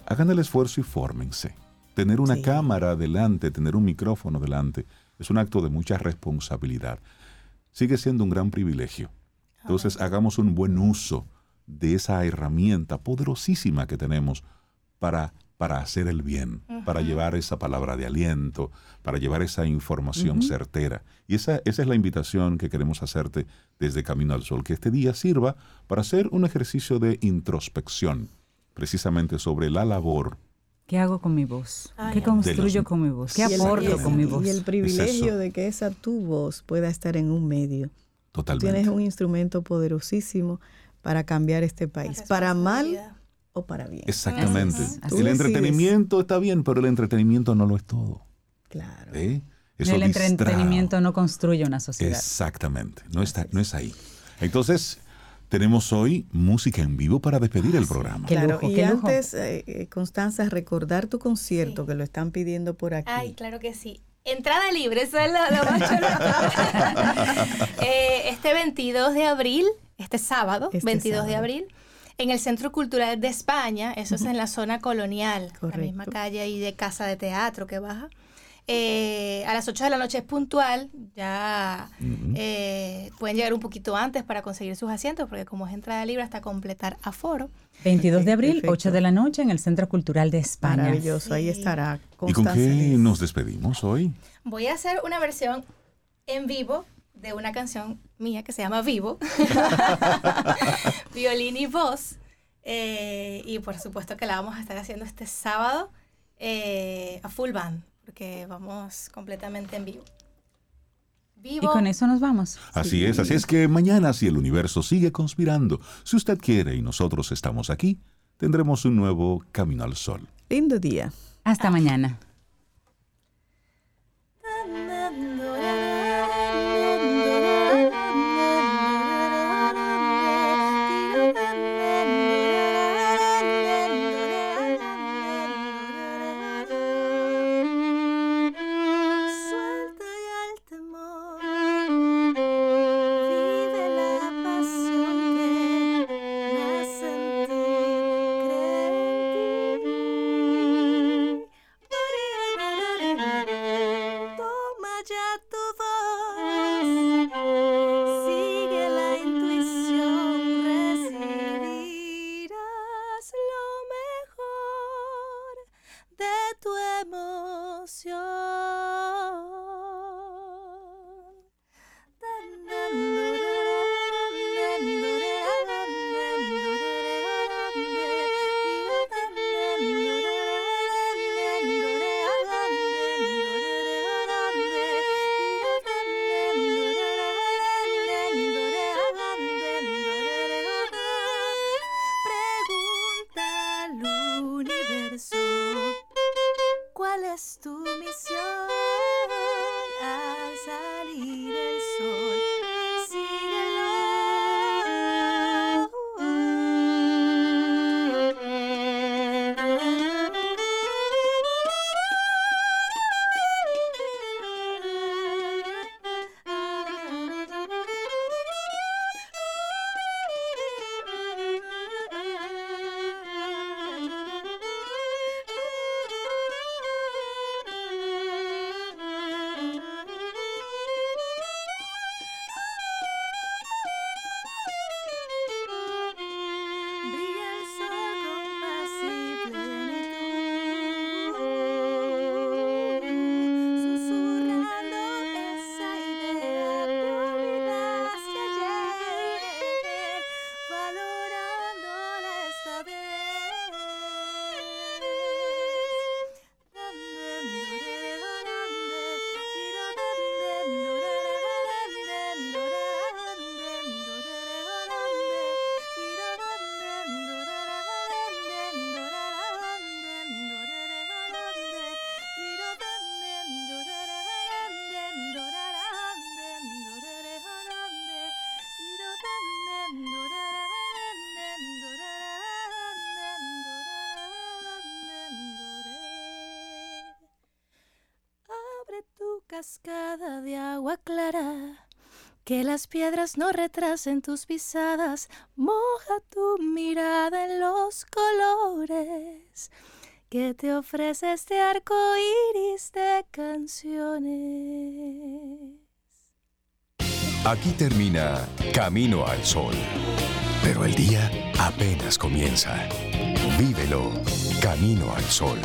hagan el esfuerzo y fórmense. Tener una Sí. cámara delante, tener un micrófono delante, es un acto de mucha responsabilidad. Sigue siendo un gran privilegio. Entonces hagamos un buen uso de esa herramienta poderosísima que tenemos para, para hacer el bien, para llevar esa palabra de aliento, para llevar esa información certera. Y esa, esa es la invitación que queremos hacerte desde Camino al Sol, que este día sirva para hacer un ejercicio de introspección, precisamente sobre la labor. ¿Qué hago con mi voz? Ay, ¿Qué construyo los- con mi voz? ¿Qué Y aporto y- con mi y voz? el privilegio de que esa tu voz pueda estar en un medio. Totalmente. Tienes un instrumento poderosísimo para cambiar este país, para mal o para bien. Exactamente. Así El entretenimiento está bien, pero el entretenimiento no lo es todo. Claro. ¿eh? Eso el distrae. entretenimiento no construye una sociedad. Exactamente, no, está, no es ahí. Entonces, tenemos hoy música en vivo para despedir el programa. Qué claro, lujo, y antes, eh, Constanza, recordar tu concierto Sí. que lo están pidiendo por aquí. Ay, claro que sí. Entrada libre, eso es lo, lo más chulo. Eh, este 22 de abril, este sábado, Este 22 de sábado. abril, en el Centro Cultural de España, eso es en la zona colonial, la misma Correcto. calle ahí de Casa de Teatro que baja. Eh, a las 8 de la noche es puntual, ya Ujú. eh, pueden llegar un poquito antes para conseguir sus asientos, porque como es entrada libre hasta completar aforo. 22 de abril, Perfecto. 8 de la noche en el Centro Cultural de España. Maravilloso, ahí estará ¿Y con qué nos despedimos hoy? Voy a hacer una versión en vivo de una canción mía que se llama Vivo, violín y voz. Eh, y por supuesto que la vamos a estar haciendo este sábado eh, a full band, porque vamos completamente en vivo. Y Vivo. con eso nos vamos. Así es, así es que mañana, si el universo sigue conspirando, si usted quiere y nosotros estamos aquí, tendremos un nuevo Camino al Sol. Lindo día. Hasta mañana. Cascada de agua clara. Que las piedras no retrasen tus pisadas, moja tu mirada en los colores que te ofrece este arco iris de canciones. Aquí termina Camino al Sol. Pero el día apenas comienza. Vívelo Camino al Sol.